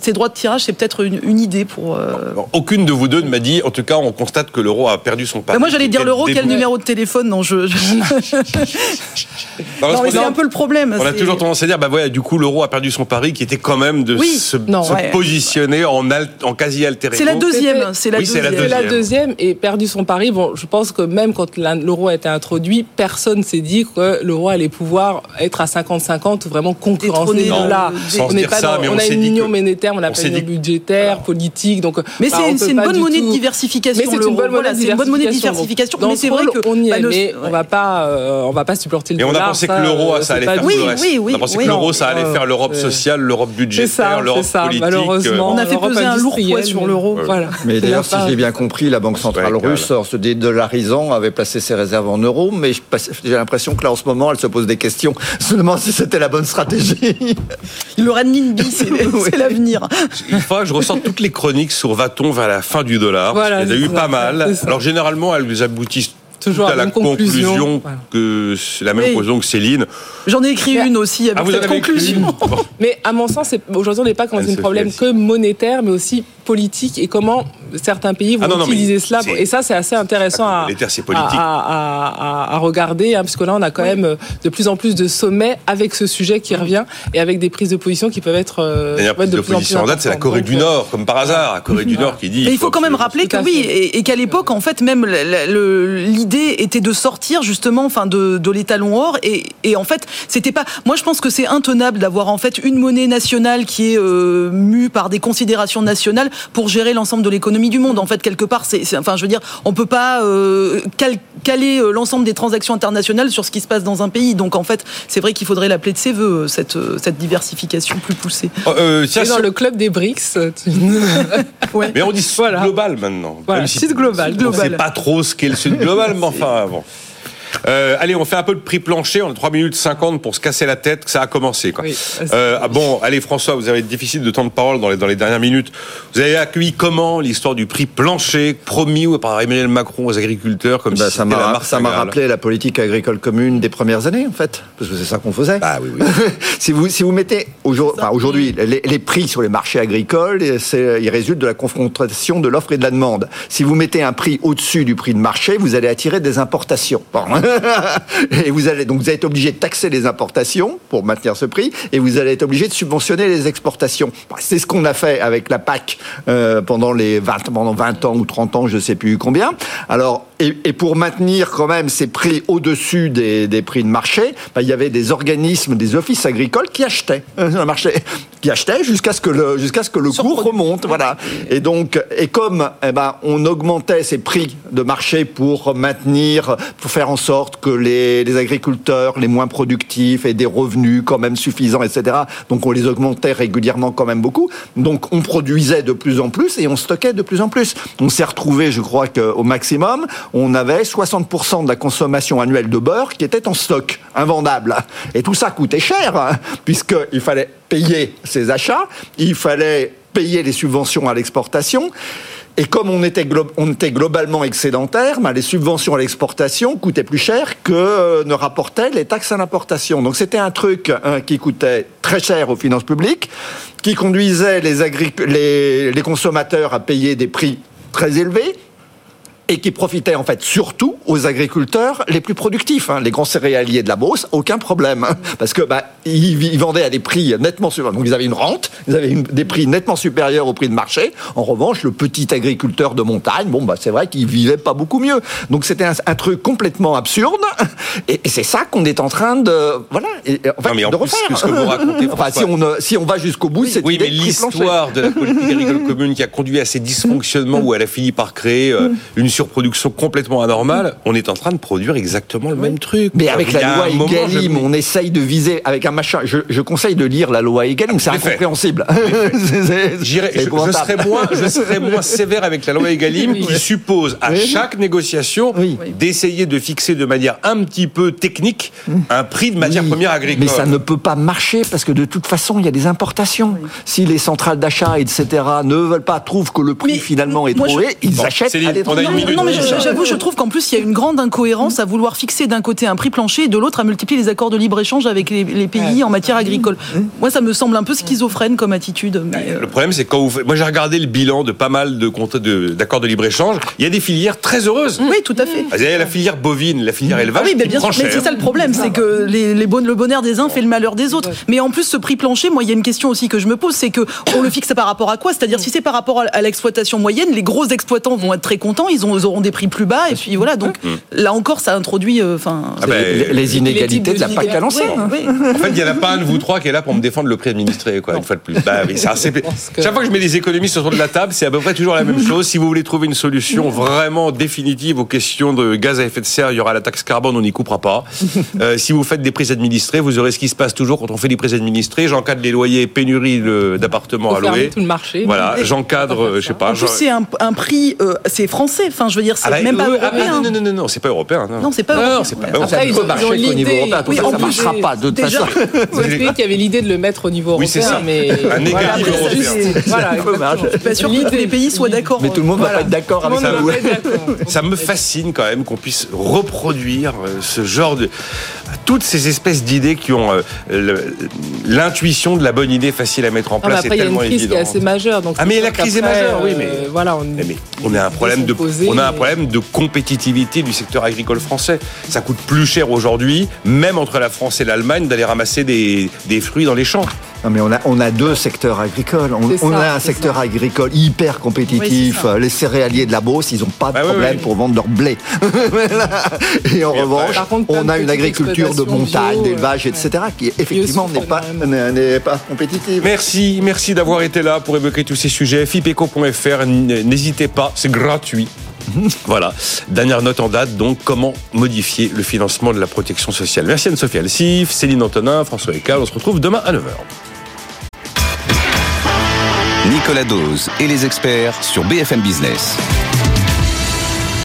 ces droits de tirage, c'est peut-être une, idée pour. Euh,
aucune de vous deux ne m'a dit. En tout cas, on constate que l'euro a perdu son pari.
Moi, j'allais dire l'euro. Quel numéro de téléphone? Non, je. non, mais c'est un peu le problème.
On a toujours tendance à dire, bah voilà, du coup, l'euro a perdu son pari, qui était quand même de se, positionner en, en quasi altéré.
C'est la deuxième.
C'est la, la, deuxième. et perdu son pari. Bon, je pense que même quand l'euro a été introduit, personne s'est dit que l'euro allait pouvoir être à 50-50 ou vraiment concurrencer
là. On n'est pas dans,
on a une union monétaire on a pas budgétaire, politique. Donc,
mais c'est une bonne monnaie de diversification.
Mais c'est une bonne monnaie de diversification. Mais c'est vrai que on y est, mais on va pas, euh, on va pas supporter le
dollar. Et on a pensé que l'euro, ça allait faire le reste. On a pensé que l'euro, ça allait faire l'Europe sociale, l'Europe budgétaire, l'Europe politique.
Malheureusement,
on a fait peser un lourd poids sur l'euro.
Mais d'ailleurs, si j'ai bien compris, la Banque centrale russe, en se dédollarisant, avait placé ses réserves en euros. Mais j'ai l'impression que là, en ce moment, elle se pose des questions seulement si c'était la bonne stratégie.
Le renminbi, c'est l'avenir. dire.
Il faudra que je ressorte toutes les chroniques sur va-t-on vers la fin du dollar.
Voilà,
il y en a eu pas mal. Alors généralement, elles aboutissent
Toujours à
la
même conclusion.
conclusion
Voilà.
que c'est la même
Oui.
conclusion que Céline.
J'en ai écrit une aussi avec
Ah,
cette conclusion.
Bon.
Mais à mon sens, aujourd'hui, on n'est pas dans un problème que monétaire, mais aussi politique et comment certains pays vont
Ah non, non, mais
utiliser cela. Et ça, c'est assez intéressant
que
à,
monétaire, c'est
à,
politique.
à- à- à regarder, hein, puisque là, on a quand même euh, de plus en plus de sommets avec ce sujet qui revient et avec des prises de position qui peuvent être, euh,
La prise
de plus en
en date, c'est la. Corée
Donc,
du
euh,
Nord, comme par hasard. La Corée du Nord qui dit.
Mais il faut quand même rappeler que oui, et, et qu'à l'époque, en fait, même l'idée était de sortir justement, enfin, de, de l'étalon or, et, et en fait, c'était pas. Moi, je pense que c'est intenable d'avoir en fait une monnaie nationale qui est euh, mue par des considérations nationales pour gérer l'ensemble de l'économie du monde. En fait, quelque part, c'est, enfin, je veux dire, on peut pas euh, cal- caler euh, l'ensemble des transactions internationales sur ce qui se passe dans un pays. Donc, en fait, c'est vrai qu'il faudrait l'appeler de ses voeux euh, cette cette diversification plus poussée.
Oh, euh, tiens,
dans le club des BRICS, tu-
Ouais.
Mais on dit sud
Voilà.
global maintenant.
Voilà,
Même si
sud global,
On ne
global.
sait pas trop ce qu'est le sud global, mais enfin bon. Euh, allez, on fait un peu de prix plancher. On a 3 minutes 50 pour se casser la tête. que Ça a commencé. Quoi.
Oui,
Euh, ah bon, allez François, vous avez déficit de temps de parole dans les, dans les dernières minutes. Vous avez accueilli comment l'histoire du prix plancher promis par Emmanuel Macron aux agriculteurs comme
Bah,
si
ça m'a ça m'a rappelé la politique agricole commune des premières années en fait parce que c'est ça qu'on faisait.
Bah oui, oui.
si vous si vous mettez aujourd'hui enfin, les, les prix sur les marchés agricoles ils résultent de la confrontation de l'offre et de la demande. Si vous mettez un prix au-dessus du prix de marché, vous allez attirer des importations. Bon. et vous allez donc vous allez être obligé de taxer les importations pour maintenir ce prix et vous allez être obligé de subventionner les exportations. Bah, C'est ce qu'on a fait avec la PAC euh, pendant les 20 pendant 20 ans ou 30 ans, je sais plus combien. Alors et, et pour maintenir quand même ces prix au-dessus des, des prix de marché, bah, il y avait des organismes, des offices agricoles qui achetaient euh, marché, qui achetaient jusqu'à ce que le jusqu'à ce que le cours remonte, voilà. Et donc et comme eh ben on augmentait ces prix de marché pour maintenir, pour faire en sorte que les, les agriculteurs les moins productifs aient des revenus quand même suffisants, etc. Donc on les augmentait régulièrement quand même beaucoup. Donc on produisait de plus en plus et on stockait de plus en plus. On s'est retrouvé, je crois qu'au maximum, on avait 60% de la consommation annuelle de beurre qui était en stock, invendable. Et tout ça coûtait cher, hein, puisqu'il fallait payer ses achats, il fallait payer les subventions à l'exportation. Et comme on était, globalement excédentaire, ben, les subventions à l'exportation coûtaient plus cher que euh, ne rapportaient les taxes à l'importation. Donc c'était un truc hein, qui coûtait très cher aux finances publiques, qui conduisait les consommateurs à payer des prix très élevés et qui profitait en fait surtout aux agriculteurs les plus productifs, hein, les grands céréaliers de la Beauce, aucun problème, hein, parce que bah, ils, ils vendaient à des prix nettement supérieurs, donc ils avaient une rente, ils avaient une- des prix nettement supérieurs au prix de marché. En revanche, le petit agriculteur de montagne, bon bah c'est vrai qu'il vivait pas beaucoup mieux. Donc c'était un, un truc complètement absurde, et, et c'est ça qu'on est en train de voilà, et, en fait,
Non, mais en
de
plus,
refaire.
ce que vous racontez,
enfin, si on si on va jusqu'au bout, c'est
Oui, mais l'histoire de la politique agricole commune qui a conduit à ces dysfonctionnements où elle a fini par créer euh, une surproduction complètement anormale, on est en train de produire exactement le même truc.
Mais avec la loi Egalim,
je-
on essaye de viser avec un machin. Je, je conseille de lire la loi Egalim, c'est incompréhensible. C'est- c'est
je, serais moins, je serais moins sévère avec la loi Egalim qui suppose à
Oui.
chaque négociation
Oui.
d'essayer de fixer de manière un petit peu technique un prix de matière
Oui,
première agricole.
Mais ça ne peut pas marcher parce que de toute façon, il y a des importations. Si les centrales d'achat, etc., ne veulent pas, trouvent que le prix
Mais
finalement est trop élevé, ils
Bon,
achètent à l'étranger.
A
Non, mais j'avoue, je trouve qu'en plus, il y a une grande incohérence à vouloir fixer d'un côté un prix plancher et de l'autre à multiplier les accords de libre-échange avec les, les pays en matière agricole. Moi, ça me semble un peu schizophrène comme attitude. mais, euh,
Le problème, c'est quand vous faites- Moi, j'ai regardé le bilan de pas mal de contrats de- d'accords de, libre-échange. Il y a des filières très heureuses.
Oui, tout à fait.
Vous avez la filière bovine, la filière
Ah
élevage,
oui, mais
qui
bien sûr. Mais c'est ça le problème, c'est que les, les bon- le bonheur des uns fait le malheur des autres. Mais en plus, ce prix plancher, moi, il y a une question aussi que je me pose, c'est que on le fixe par rapport à quoi? C'est-à-dire, si c'est par rapport à- à l'exploitation moyenne, les gros exploitants vont être très contents, ils, ont- ils auront des prix plus bas, et puis voilà. Donc là encore, ça introduit, euh, enfin.
Ah ben,
Les, les inégalités de la PAC à l'ancienne.
oui.
En fait, il n'y en a pas un de vous trois qui est là pour me défendre le prix administré, quoi, une fois de plus. Bah oui, c'est assez...
pense que-
Chaque fois que je mets des économistes autour de la table, c'est à peu près toujours la même chose. Si vous voulez trouver une solution vraiment définitive aux questions de gaz à effet de serre, il y aura la taxe carbone, on n'y coupera pas. Euh, si vous faites des prix administrés, vous aurez ce qui se passe toujours quand on fait des prix administrés. J'encadre les loyers, pénurie d'appartements à louer.
tout le marché.
Voilà, j'encadre, euh, je sais pas.
En plus,
j'en-
c'est un, un prix, euh, c'est français. Enfin, Enfin, je veux dire, c'est
Ah bah,
même pas
eux, ah,
européen.
non, non, non, non, non, c'est pas européen. Non,
Non, c'est pas
Non,
européen.
c'est pas européen.
Après, ils
marcher
ils ont
qu'au niveau européen.
Oui,
ça,
plus,
marchera pas de toute façon.
Vous expliquez qu'il y avait l'idée de le mettre au niveau
Oui, c'est
européen,
ça.
mais
Un
voilà,
européen.
Voilà.
Je suis pas sûr que tous les pays soient d'accord.
Mais tout le monde va
Voilà.
pas être d'accord avec ça.
ne va.
Ça me fascine quand même qu'on puisse reproduire euh, ce genre de toutes ces espèces d'idées qui ont euh, l'intuition de la bonne idée facile à mettre en
Non, mais
place.
après, il y
c'est
a une
tellement
crise qui
évident.
est assez majeure. Donc
Ah, mais la crise est majeure, oui, mais-
euh, voilà, on,
mais on a un problème de
posées,
on a un
mais-
problème de compétitivité du secteur agricole français. Ça coûte plus cher aujourd'hui, même entre la France et l'Allemagne, d'aller ramasser des, des fruits dans les champs.
Non, mais on a, on a deux secteurs agricoles. On, a un secteur
ça.
agricole hyper compétitif.
Oui,
les céréaliers de la Beauce, ils n'ont pas de problème
oui.
pour vendre leur blé. Et en revanche,
contre,
on a une
petites
de montagne, d'élevage, etc., qui effectivement n'est pas, pas compétitive.
Merci, merci d'avoir été là pour évoquer tous ces sujets. fipeco.fr, n'hésitez pas, c'est gratuit. Voilà. Dernière note en date, donc, comment modifier le financement de la protection sociale? Merci Anne-Sophie Alsif, Céline Antonin, François Ecal. On se retrouve demain à 9h.
Nicolas Dose et les experts sur BFM Business.